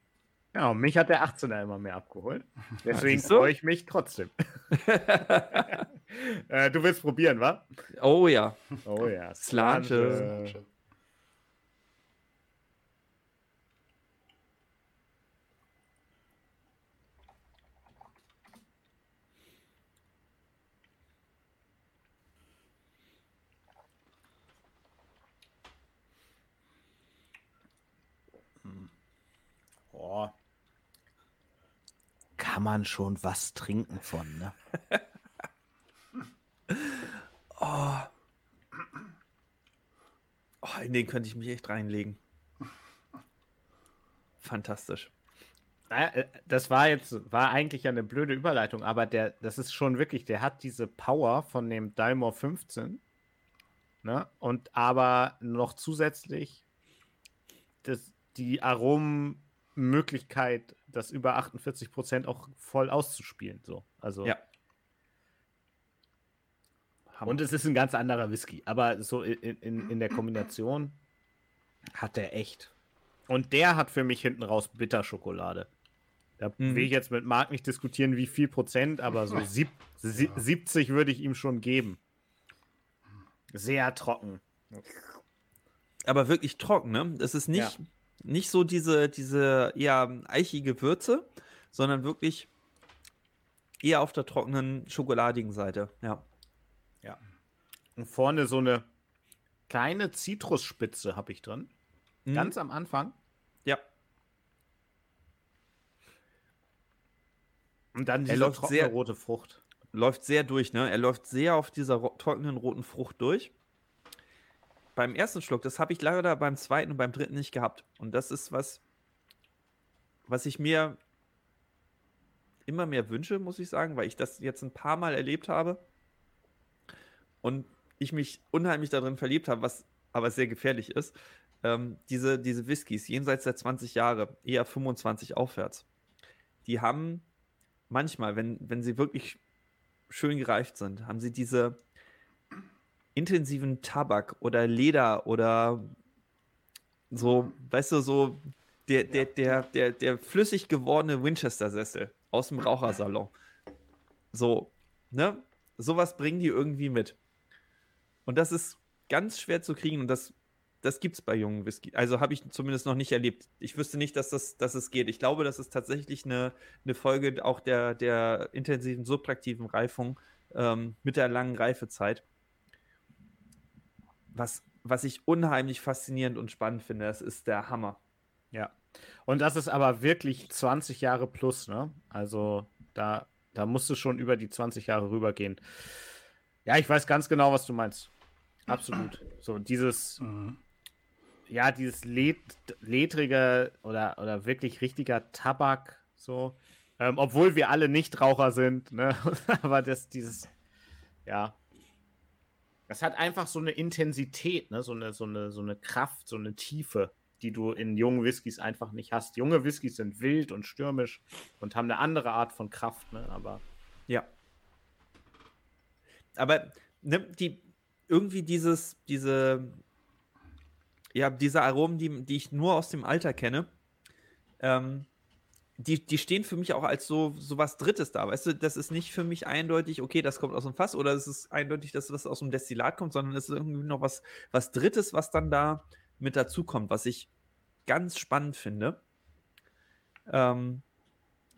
[SPEAKER 3] Genau, mich hat der 18er immer mehr abgeholt. Deswegen freue ich mich trotzdem. äh, du willst probieren, wa?
[SPEAKER 6] oh ja.
[SPEAKER 3] Oh ja.
[SPEAKER 6] Slange.
[SPEAKER 3] Slange. Boah. Kann man schon was trinken von, ne?
[SPEAKER 6] Oh. oh, in den könnte ich mich echt reinlegen. Fantastisch.
[SPEAKER 3] Äh, Das war jetzt, war eigentlich eine blöde Überleitung, aber der, das ist schon wirklich, der hat diese Power von dem Dalmor 15, ne? Und aber noch zusätzlich das, die Aromenmöglichkeit, das über 48% auch voll auszuspielen. So. Also,
[SPEAKER 6] Ja. Hammer.
[SPEAKER 3] Und es ist ein ganz anderer Whisky, aber so in, in, in der Kombination hat der echt. Und der hat für mich hinten raus Bitterschokolade. Da
[SPEAKER 6] Mhm.
[SPEAKER 3] will ich jetzt mit Marc nicht diskutieren, wie viel Prozent, aber so sieb, sie, 70 würde ich ihm schon geben. Sehr trocken.
[SPEAKER 6] Aber wirklich trocken, ne? Es ist nicht,
[SPEAKER 3] Ja.
[SPEAKER 6] Nicht so diese, diese eher eichige Würze, sondern wirklich eher auf der trockenen, schokoladigen Seite. Ja.
[SPEAKER 3] Und vorne so eine kleine Zitrusspitze habe ich drin.
[SPEAKER 6] Mhm.
[SPEAKER 3] Ganz am Anfang.
[SPEAKER 6] Ja.
[SPEAKER 3] Und dann diese
[SPEAKER 6] läuft
[SPEAKER 3] trockene
[SPEAKER 6] sehr-
[SPEAKER 3] rote Frucht.
[SPEAKER 6] läuft sehr durch, ne? Er läuft sehr auf dieser ro trockenen roten Frucht durch. Beim ersten Schluck, das habe ich leider beim zweiten und beim dritten nicht gehabt. Und das ist was, was ich mir immer mehr wünsche, muss ich sagen, weil ich das jetzt ein paar Mal erlebt habe und ich mich unheimlich darin verliebt habe, was aber sehr gefährlich ist. Ähm, diese, diese Whiskys, jenseits der 20 Jahre, eher 25 aufwärts, die haben manchmal, wenn, wenn sie wirklich schön gereift sind, haben sie diese intensiven Tabak oder Leder oder so, weißt du, so der, der, der, der, der flüssig gewordene Winchester-Sessel aus dem Rauchersalon. So, ne? Sowas bringen die irgendwie mit. Und das ist ganz schwer zu kriegen und das, das gibt es bei jungen Whisky. Also habe ich zumindest noch nicht erlebt. Ich wüsste nicht, dass, das, dass es geht. Ich glaube, das ist tatsächlich eine, eine Folge auch der, der intensiven subtraktiven Reifung ähm, mit der langen Reifezeit. Was, was ich unheimlich faszinierend und spannend finde, das ist der Hammer.
[SPEAKER 3] Ja. Und das ist aber wirklich 20 Jahre plus, ne? Also da, da musst du schon über die 20 Jahre rübergehen. Ja, ich weiß ganz genau, was du meinst. Absolut. So dieses,
[SPEAKER 4] Mhm.
[SPEAKER 3] ja, dieses led ledrige oder, oder wirklich richtiger Tabak, so. Ähm, obwohl wir alle Nichtraucher sind, ne? Aber das, dieses, ja. Das hat einfach so eine Intensität, ne? So eine, so eine, so eine Kraft, so eine Tiefe, die du in jungen Whiskys einfach nicht hast. Junge Whiskys sind wild und stürmisch und haben eine andere Art von Kraft, ne? Aber
[SPEAKER 6] Ja. Aber ne, die, irgendwie dieses, diese, ja, diese Aromen, die, die ich nur aus dem Alter kenne, ähm, die, die stehen für mich auch als so, so was Drittes da. Weißt du, das ist nicht für mich eindeutig, okay, das kommt aus dem Fass oder es ist eindeutig, dass das aus dem Destillat kommt, sondern es ist irgendwie noch was, was Drittes, was dann da mit dazukommt, was ich ganz spannend finde. Ähm,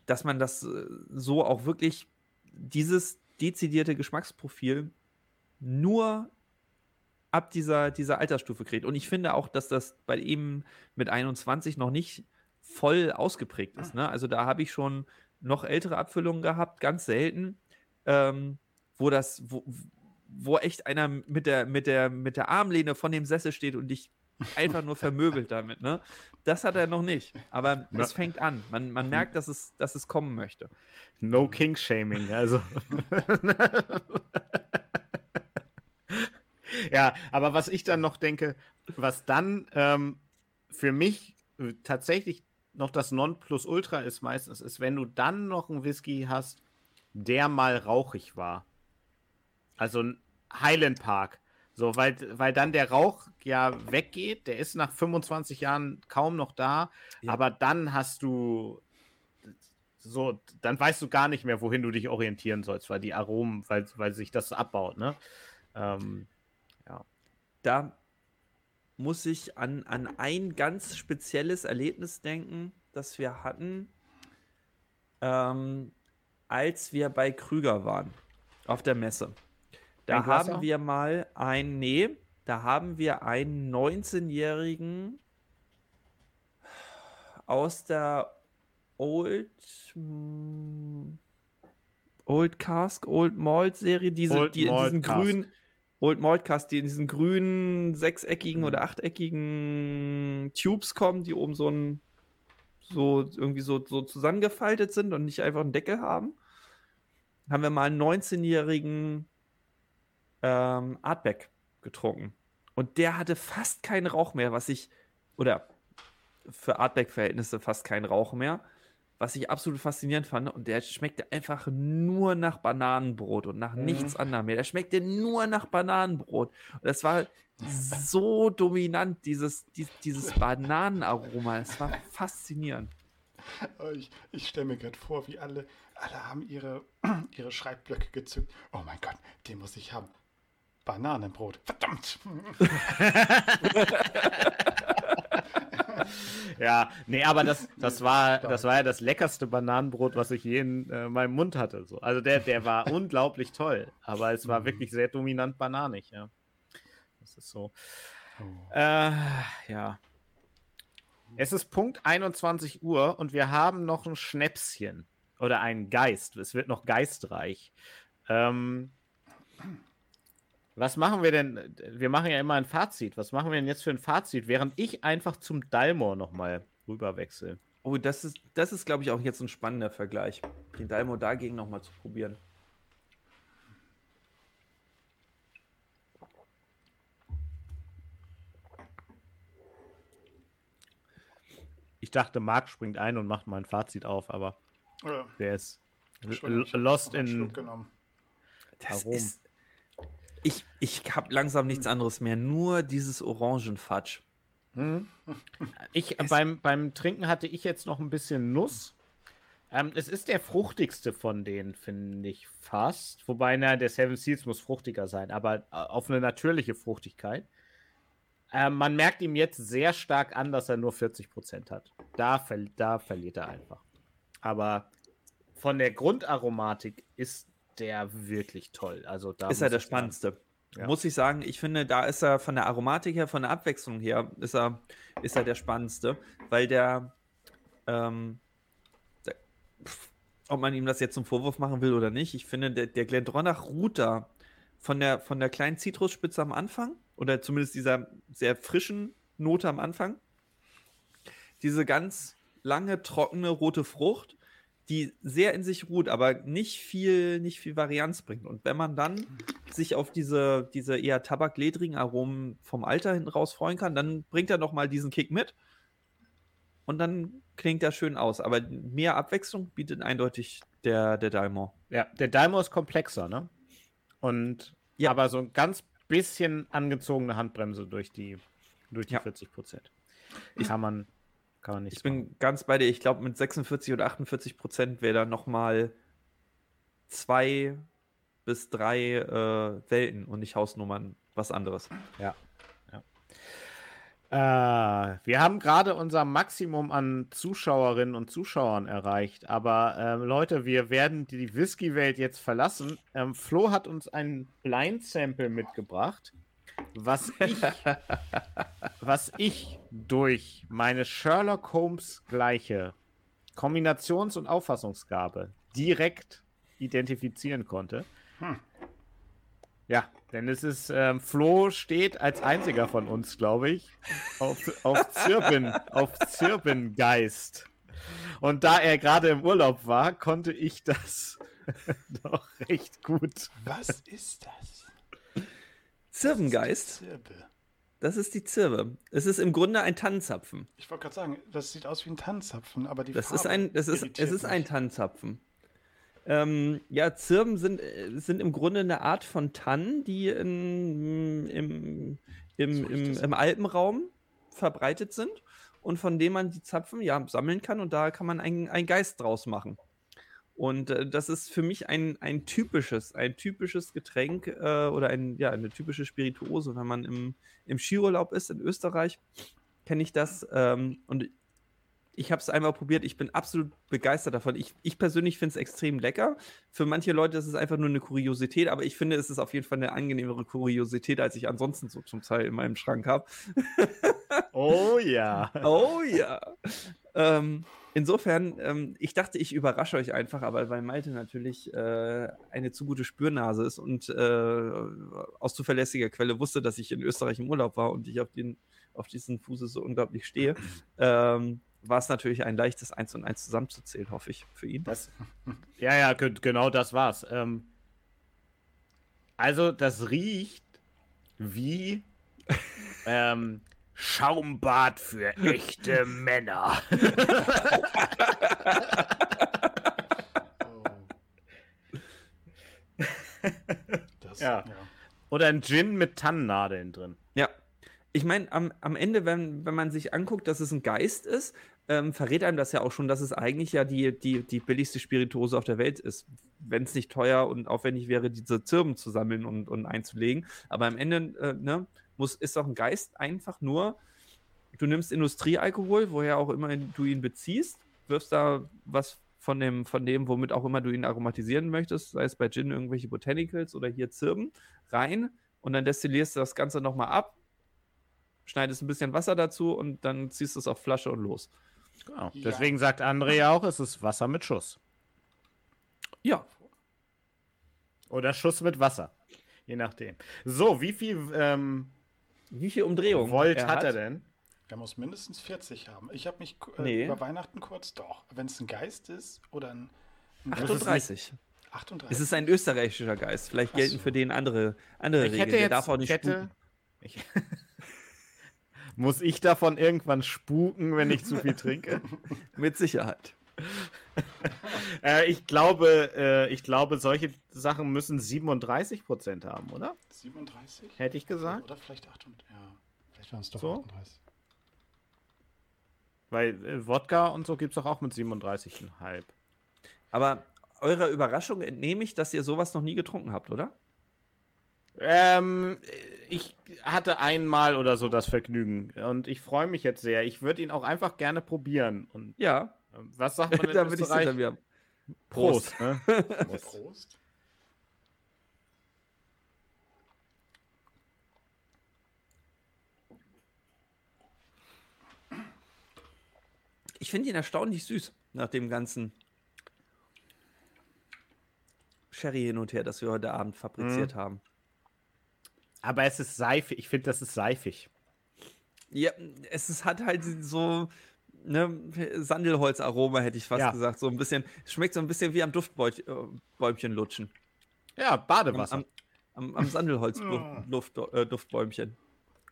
[SPEAKER 6] dass man das äh, so auch wirklich dieses dezidierte Geschmacksprofil nur ab dieser, dieser Altersstufe kriegt. Und ich finde auch, dass das bei ihm mit 21 noch nicht voll ausgeprägt ist. Ne? Also da habe ich schon noch ältere Abfüllungen gehabt, ganz selten, ähm, wo das, wo, wo echt einer mit der, mit der, mit der Armlehne von dem Sessel steht und dich einfach nur vermöbelt damit. Ne? Das hat er noch nicht. Aber
[SPEAKER 3] Ja.
[SPEAKER 6] es fängt an. Man, man merkt, dass es, dass es kommen möchte.
[SPEAKER 3] no King-Shaming, also. ja, aber was ich dann noch denke, was dann ähm, für mich äh, tatsächlich noch das Nonplusultra ist meistens, ist, wenn du dann noch einen Whisky hast, der mal rauchig war. Also ein Highland Park. So, weil, weil dann der Rauch ja weggeht, der ist nach 25 Jahren kaum noch da,
[SPEAKER 6] Ja.
[SPEAKER 3] aber dann hast du so, dann weißt du gar nicht mehr, wohin du dich orientieren sollst, weil die Aromen, weil, weil sich das abbaut, ne? Ähm,
[SPEAKER 6] da muss ich an, an ein ganz spezielles Erlebnis denken, das wir hatten, ähm, als wir bei Krüger waren, auf der Messe. Da
[SPEAKER 3] Weinglasser?
[SPEAKER 6] haben wir mal ein, nee, da haben wir einen 19-jährigen aus der Old Old Cask, Old Malt Serie, diese,
[SPEAKER 3] Old
[SPEAKER 6] die in
[SPEAKER 3] Malt
[SPEAKER 6] diesen grünen Old Malt Cask, die in diesen grünen sechseckigen
[SPEAKER 3] Mhm.
[SPEAKER 6] oder achteckigen Tubes kommen, die oben so ein so irgendwie so, so zusammengefaltet sind und nicht einfach einen Deckel haben. Haben wir mal einen 19-jährigen ähm, Artback getrunken. Und der hatte fast keinen Rauch mehr, was ich, oder für Artback-Verhältnisse fast keinen Rauch mehr, was ich absolut faszinierend fand. Und der schmeckte einfach nur nach Bananenbrot und nach
[SPEAKER 3] Mhm.
[SPEAKER 6] nichts anderem mehr. Der schmeckte nur nach Bananenbrot. Und das war so dominant, dieses, dies, dieses Bananenaroma. Es war faszinierend.
[SPEAKER 4] Oh, Ich, ich stelle mir gerade vor, wie alle, alle haben ihre, ihre Schreibblöcke gezückt. Oh mein Gott, den muss ich haben. Bananenbrot. Verdammt!
[SPEAKER 3] ja, nee, aber das, das, war, das war ja das leckerste Bananenbrot, was ich je in äh, meinem Mund hatte. So. Also der, der war unglaublich toll, aber es war wirklich sehr dominant bananig, ja. Das ist so.
[SPEAKER 4] Oh.
[SPEAKER 3] Äh, ja. Es ist Punkt 21 Uhr und wir haben noch ein Schnäpschen. Oder einen Geist. Es wird noch geistreich. Ähm, was machen wir denn? Wir machen ja immer ein Fazit. Was machen wir denn jetzt für ein Fazit, während ich einfach zum Dalmor nochmal rüberwechsel?
[SPEAKER 6] Oh, das ist, das ist glaube ich, auch jetzt ein spannender Vergleich. Den Dalmo dagegen nochmal zu probieren.
[SPEAKER 3] Ich dachte, Marc springt ein und macht mal ein Fazit auf, aber
[SPEAKER 4] Ja,
[SPEAKER 3] der ist lost in.
[SPEAKER 4] Genommen.
[SPEAKER 6] Das
[SPEAKER 3] Warum?
[SPEAKER 6] ist. Ich, ich habe langsam nichts anderes mehr, nur dieses Orangenfatsch.
[SPEAKER 3] Hm? Ich, beim, beim Trinken hatte ich jetzt noch ein bisschen Nuss. Ähm, es ist der fruchtigste von denen, finde ich fast. Wobei, na, der Seven Seals muss fruchtiger sein, aber äh, auf eine natürliche Fruchtigkeit. Ähm, man merkt ihm jetzt sehr stark an, dass er nur 40% hat. Da, ver da verliert er einfach. Aber von der Grundaromatik ist der wirklich toll. Also da
[SPEAKER 6] ist er der spannendste.
[SPEAKER 3] Ja.
[SPEAKER 6] Muss ich sagen, ich finde, da ist er von der Aromatik her, von der Abwechslung her, ist er, ist er der spannendste, weil der, ähm, der pff, ob man ihm das jetzt zum Vorwurf machen will oder nicht, ich finde, der, der Glendronach ruht da von der, von der kleinen Zitrusspitze am Anfang oder zumindest dieser sehr frischen Note am Anfang, diese ganz lange, trockene rote Frucht, die sehr in sich ruht, aber nicht viel, nicht viel Varianz bringt. Und wenn man dann sich auf diese, diese eher tabakledrigen Aromen vom Alter hinten raus freuen kann, dann bringt er noch mal diesen Kick mit und dann klingt er schön aus. Aber mehr Abwechslung bietet eindeutig der, der Dalmor.
[SPEAKER 3] Ja, der Daimler ist komplexer, ne? Und
[SPEAKER 6] Ja.
[SPEAKER 3] aber so ein ganz bisschen angezogene Handbremse durch die, durch die
[SPEAKER 6] Ja.
[SPEAKER 3] 40 Prozent. Kann man, kann man nicht
[SPEAKER 6] Ich bin ganz bei dir. Ich glaube, mit 46 oder 48 Prozent wäre da noch mal zwei bis drei äh, Welten und nicht Hausnummern was anderes.
[SPEAKER 3] Äh, wir haben gerade unser Maximum an Zuschauerinnen und Zuschauern erreicht, aber ähm, Leute, wir werden die Whisky-Welt jetzt verlassen. Ähm, Flo hat uns ein Blind-Sample mitgebracht, was ich, was ich durch meine Sherlock Holmes gleiche Kombinations- und Auffassungsgabe direkt identifizieren konnte.
[SPEAKER 4] Hm.
[SPEAKER 3] Ja, denn es ist, ähm, Flo steht als einziger von uns, glaube ich, auf, auf Zirbin, auf Zirbingeist. Und da er gerade im Urlaub war, konnte ich das doch recht gut.
[SPEAKER 4] Was ist das?
[SPEAKER 6] Zirbengeist,
[SPEAKER 4] Zirbe.
[SPEAKER 6] das ist die Zirbe. Es ist im Grunde ein Tannenzapfen.
[SPEAKER 4] Ich wollte gerade sagen, das sieht aus wie ein Tannenzapfen, aber die
[SPEAKER 6] Das
[SPEAKER 4] Farbe
[SPEAKER 6] ist ein, das ist, es ist ein
[SPEAKER 4] mich.
[SPEAKER 6] Tannenzapfen. Ähm, ja, Zirben sind, äh, sind im Grunde eine Art von Tannen, die in, im, im,
[SPEAKER 4] So
[SPEAKER 6] im, im Alpenraum verbreitet sind und von denen man die Zapfen ja sammeln kann und da kann man einen Geist draus machen. Und äh, das ist für mich ein, ein typisches, ein typisches Getränk äh, oder ein, ja, eine typische Spirituose. Wenn man im, im Skiurlaub ist in Österreich, kenne ich das. Ähm, und ich habe es einmal probiert, ich bin absolut begeistert davon. Ich, ich persönlich finde es extrem lecker. Für manche Leute ist es einfach nur eine Kuriosität, aber ich finde, es ist auf jeden Fall eine angenehmere Kuriosität, als ich ansonsten so zum Teil in meinem Schrank habe.
[SPEAKER 3] Oh ja.
[SPEAKER 6] Oh ja. ähm, insofern, ähm, ich dachte, ich überrasche euch einfach, aber weil Malte natürlich äh, eine zu gute Spürnase ist und äh, aus zuverlässiger Quelle wusste, dass ich in Österreich im Urlaub war und ich auf, den, auf diesen Fuße so unglaublich stehe, ähm, war es natürlich ein leichtes Eins und Eins zusammenzuzählen, hoffe ich, für ihn.
[SPEAKER 3] Das, ja, ja, ge- genau das war's. Ähm, also, das riecht wie ähm, Schaumbad für echte Männer.
[SPEAKER 4] Das,
[SPEAKER 3] Ja.
[SPEAKER 4] ja.
[SPEAKER 3] Oder ein Gin mit Tannennadeln drin.
[SPEAKER 6] Ja. Ich meine, am, am Ende, wenn, wenn man sich anguckt, dass es ein Geist ist, ähm, verrät einem das ja auch schon, dass es eigentlich ja die, die, die billigste Spirituose auf der Welt ist. Wenn es nicht teuer und aufwendig wäre, diese Zirben zu sammeln und, und einzulegen. Aber am Ende äh, ne, muss, ist doch ein Geist einfach nur, du nimmst Industriealkohol, woher auch immer du ihn beziehst, wirfst da was von dem, von dem, womit auch immer du ihn aromatisieren möchtest, sei es bei Gin irgendwelche Botanicals oder hier Zirben, rein, und dann destillierst du das Ganze nochmal ab, schneidest ein bisschen Wasser dazu und dann ziehst du es auf Flasche und los.
[SPEAKER 3] Genau.
[SPEAKER 4] Ja.
[SPEAKER 3] Deswegen sagt André ja auch, es ist Wasser mit Schuss.
[SPEAKER 6] Ja,
[SPEAKER 3] Oder Schuss mit Wasser. Je nachdem. So, wie viel ähm,
[SPEAKER 6] wie viel Umdrehung
[SPEAKER 3] Volt hat er denn?
[SPEAKER 4] Der muss mindestens 40 haben. Ich habe mich äh,
[SPEAKER 6] Nee.
[SPEAKER 4] über Weihnachten kurz, doch, wenn es ein Geist ist oder ein, ein
[SPEAKER 3] Ach, das ist
[SPEAKER 6] 38.
[SPEAKER 4] 38.
[SPEAKER 6] Es ist ein österreichischer Geist. Vielleicht gelten
[SPEAKER 4] so.
[SPEAKER 6] für den andere, andere
[SPEAKER 3] Ich
[SPEAKER 6] Regeln.
[SPEAKER 3] hätte
[SPEAKER 6] Der darf auch nicht
[SPEAKER 3] ich hätte,
[SPEAKER 6] spuken.
[SPEAKER 3] ich, Muss ich davon irgendwann spuken, wenn ich zu viel trinke?
[SPEAKER 6] Mit Sicherheit.
[SPEAKER 3] äh, ich glaube, äh, ich glaube, solche Sachen müssen 37% haben, oder?
[SPEAKER 4] 37?
[SPEAKER 3] Hätte ich gesagt.
[SPEAKER 4] Oder vielleicht 38. Ja, vielleicht waren es doch
[SPEAKER 3] So?
[SPEAKER 4] 38.
[SPEAKER 3] Weil äh, Wodka und so gibt es doch auch mit 37,5.
[SPEAKER 6] Aber eurer Überraschung entnehme ich, dass ihr sowas noch nie getrunken habt, oder?
[SPEAKER 3] Ähm, ich hatte einmal oder so das Vergnügen und ich freue mich jetzt sehr. Ich würde ihn auch einfach gerne probieren. Und
[SPEAKER 6] Ja,
[SPEAKER 3] was sagt man in
[SPEAKER 6] da würde ich
[SPEAKER 3] Österreich?
[SPEAKER 6] dann wieder.
[SPEAKER 3] Prost. ne? Prost.
[SPEAKER 4] Prost.
[SPEAKER 6] Ich finde ihn erstaunlich süß nach dem ganzen Sherry hin und her, das wir heute Abend fabriziert
[SPEAKER 3] Mhm.
[SPEAKER 6] haben.
[SPEAKER 3] Aber es ist seifig. Ich finde, das ist seifig.
[SPEAKER 6] Ja, es ist, hat halt so ne, Sandelholzaroma, hätte ich fast
[SPEAKER 3] Ja.
[SPEAKER 6] gesagt. So ein bisschen, es schmeckt so ein bisschen wie am Duftbäumchen lutschen.
[SPEAKER 3] Ja, Badewasser.
[SPEAKER 6] am, am, am Sandelholz-Duftbäumchen.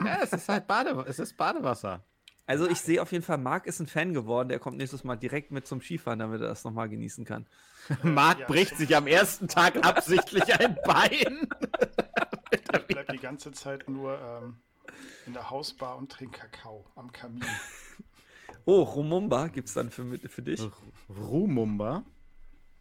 [SPEAKER 3] ja, es ist halt Bade, es ist Badewasser.
[SPEAKER 6] Also ich sehe auf jeden Fall, Marc ist ein Fan geworden. Der kommt nächstes Mal direkt mit zum Skifahren, damit er das nochmal genießen kann.
[SPEAKER 3] Marc
[SPEAKER 4] ja,
[SPEAKER 3] bricht sich am ersten Tag absichtlich ein Bein.
[SPEAKER 4] Ich bleib die ganze Zeit nur ähm, in der Hausbar und trinke Kakao am Kamin.
[SPEAKER 6] Oh, Rumumba gibt es dann für, für dich.
[SPEAKER 3] Rumumba.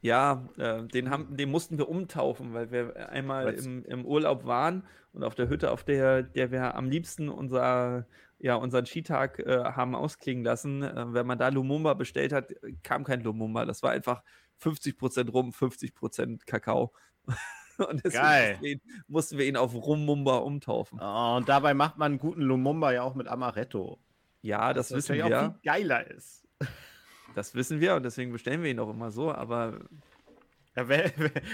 [SPEAKER 6] Ja, äh, den, haben, den mussten wir umtaufen, weil wir einmal im, im Urlaub waren und auf der Hütte, auf der, der wir am liebsten unser, ja, unseren Skitag äh, haben ausklingen lassen. Äh, wenn man da Lumumba bestellt hat, kam kein Lumumba. Das war einfach 50% Rum, 50% Kakao. Und deswegen
[SPEAKER 3] Geil.
[SPEAKER 6] mussten wir, ihn, mussten wir ihn auf Rumumba umtaufen.
[SPEAKER 3] Oh, und dabei macht man einen guten Lumumba ja auch mit Amaretto.
[SPEAKER 6] Ja, das
[SPEAKER 3] Was
[SPEAKER 6] wissen wir.
[SPEAKER 3] auch viel geiler ist.
[SPEAKER 6] Das wissen wir und deswegen bestellen wir ihn auch immer so. Aber
[SPEAKER 3] Ja, wenn,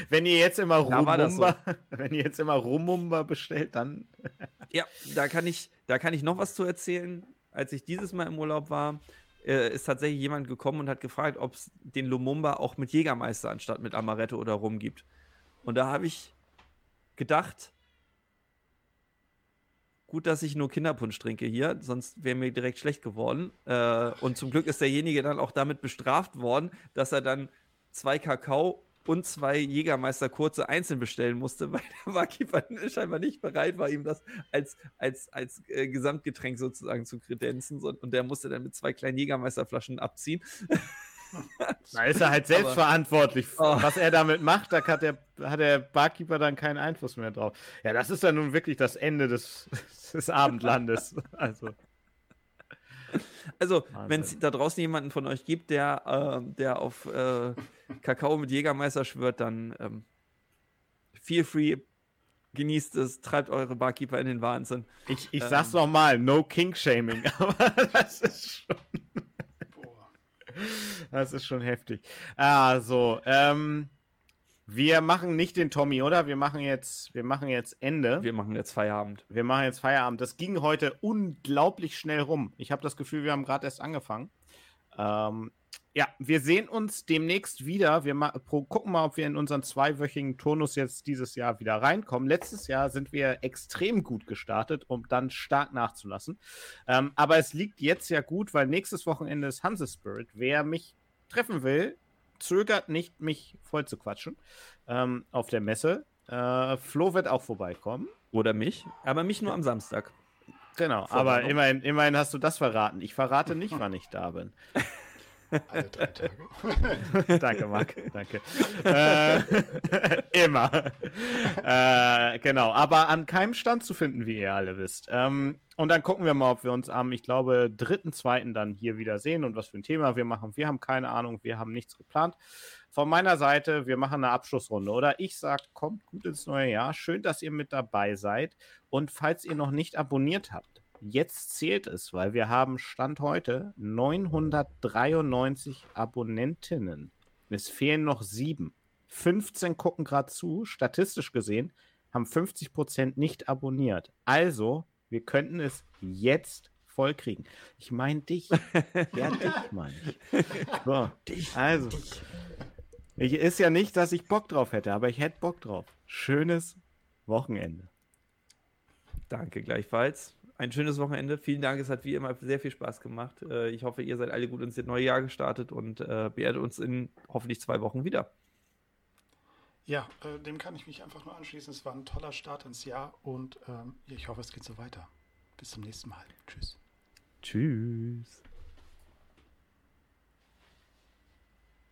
[SPEAKER 3] wenn ihr jetzt immer
[SPEAKER 6] das so.
[SPEAKER 3] Rumumba, wenn ihr jetzt immer Rumumba bestellt, dann
[SPEAKER 6] Ja, da kann ich, da kann ich noch was zu erzählen. Als ich dieses Mal im Urlaub war, äh, ist tatsächlich jemand gekommen und hat gefragt, ob es den Lumumba auch mit Jägermeister anstatt mit Amaretto oder Rum gibt. Und da habe ich gedacht, gut, dass ich nur Kinderpunsch trinke hier, sonst wäre mir direkt schlecht geworden. Äh, und zum Glück ist derjenige dann auch damit bestraft worden, dass er dann zwei Kakao und zwei Jägermeister kurze einzeln bestellen musste, weil der Barkeeper scheinbar nicht bereit war, ihm das als, als, als äh, Gesamtgetränk sozusagen zu kredenzen. Und der musste dann mit zwei kleinen Jägermeisterflaschen abziehen.
[SPEAKER 3] da ist er halt selbst verantwortlich.
[SPEAKER 6] Oh.
[SPEAKER 3] Was er damit macht, da hat der, hat der Barkeeper dann keinen Einfluss mehr drauf. Ja, das ist dann nun wirklich das Ende des, des Abendlandes. Also,
[SPEAKER 6] Also, wenn es da draußen jemanden von euch gibt, der, äh, der auf äh, Kakao mit Jägermeister schwört, dann ähm, feel free, genießt es, treibt eure Barkeeper in den Wahnsinn.
[SPEAKER 3] ich, ich
[SPEAKER 6] Ähm.
[SPEAKER 3] sag's nochmal, no King-Shaming, aber das ist schon. Das ist schon heftig. Also, ähm, wir machen nicht den Tommy, oder? Wir machen jetzt, wir machen jetzt Ende.
[SPEAKER 6] Wir machen jetzt Feierabend.
[SPEAKER 3] Wir machen jetzt Feierabend. Das ging heute unglaublich schnell rum. Ich habe das Gefühl, wir haben gerade erst angefangen. Ähm, ja, wir sehen uns demnächst wieder. Wir ma pro gucken mal, ob wir in unseren zweiwöchigen Turnus jetzt dieses Jahr wieder reinkommen. Letztes Jahr sind wir extrem gut gestartet, um dann stark nachzulassen. Ähm, aber es liegt jetzt ja gut, weil nächstes Wochenende ist Hanse Spirit. Wer mich treffen will, zögert nicht, mich voll zu quatschen ähm, auf der Messe. Äh, Flo wird auch vorbeikommen.
[SPEAKER 6] Oder mich, aber mich nur am Samstag.
[SPEAKER 3] Genau,
[SPEAKER 6] Vorwarnung.
[SPEAKER 3] aber immerhin, immerhin hast du das verraten. Ich verrate nicht, wann ich da bin.
[SPEAKER 4] Alle drei Tage.
[SPEAKER 3] Danke, Marc. Danke. äh, immer. Äh, genau, aber an keinem Stand zu finden, wie ihr alle wisst. Ähm, und dann gucken wir mal, ob wir uns am, ich glaube, dritten, zweiten dann hier wieder sehen und was für ein Thema wir machen. Wir haben keine Ahnung, wir haben nichts geplant. Von meiner Seite, wir machen eine Abschlussrunde. Oder ich sage, kommt gut ins neue Jahr. Schön, dass ihr mit dabei seid. Und falls ihr noch nicht abonniert habt, jetzt zählt es, weil wir haben Stand heute 993 Abonnentinnen. Es fehlen noch sieben. 15 gucken gerade zu. Statistisch gesehen haben 50 Prozent nicht abonniert. Also, wir könnten es jetzt vollkriegen. Ich meine dich. ja, dich meine ich. So, also. Ich, ist ja nicht, dass ich Bock drauf hätte, aber ich hätte Bock drauf. Schönes Wochenende.
[SPEAKER 6] Danke gleichfalls. Ein schönes Wochenende. Vielen Dank. Es hat wie immer sehr viel Spaß gemacht. Äh, Ich hoffe, ihr seid alle gut ins neue Jahr gestartet und äh, beehrt uns in hoffentlich zwei Wochen wieder.
[SPEAKER 4] Ja, äh, dem kann ich mich einfach nur anschließen. Es war ein toller Start ins Jahr und ähm, ich hoffe, es geht so weiter. Bis zum nächsten Mal. Tschüss.
[SPEAKER 6] Tschüss.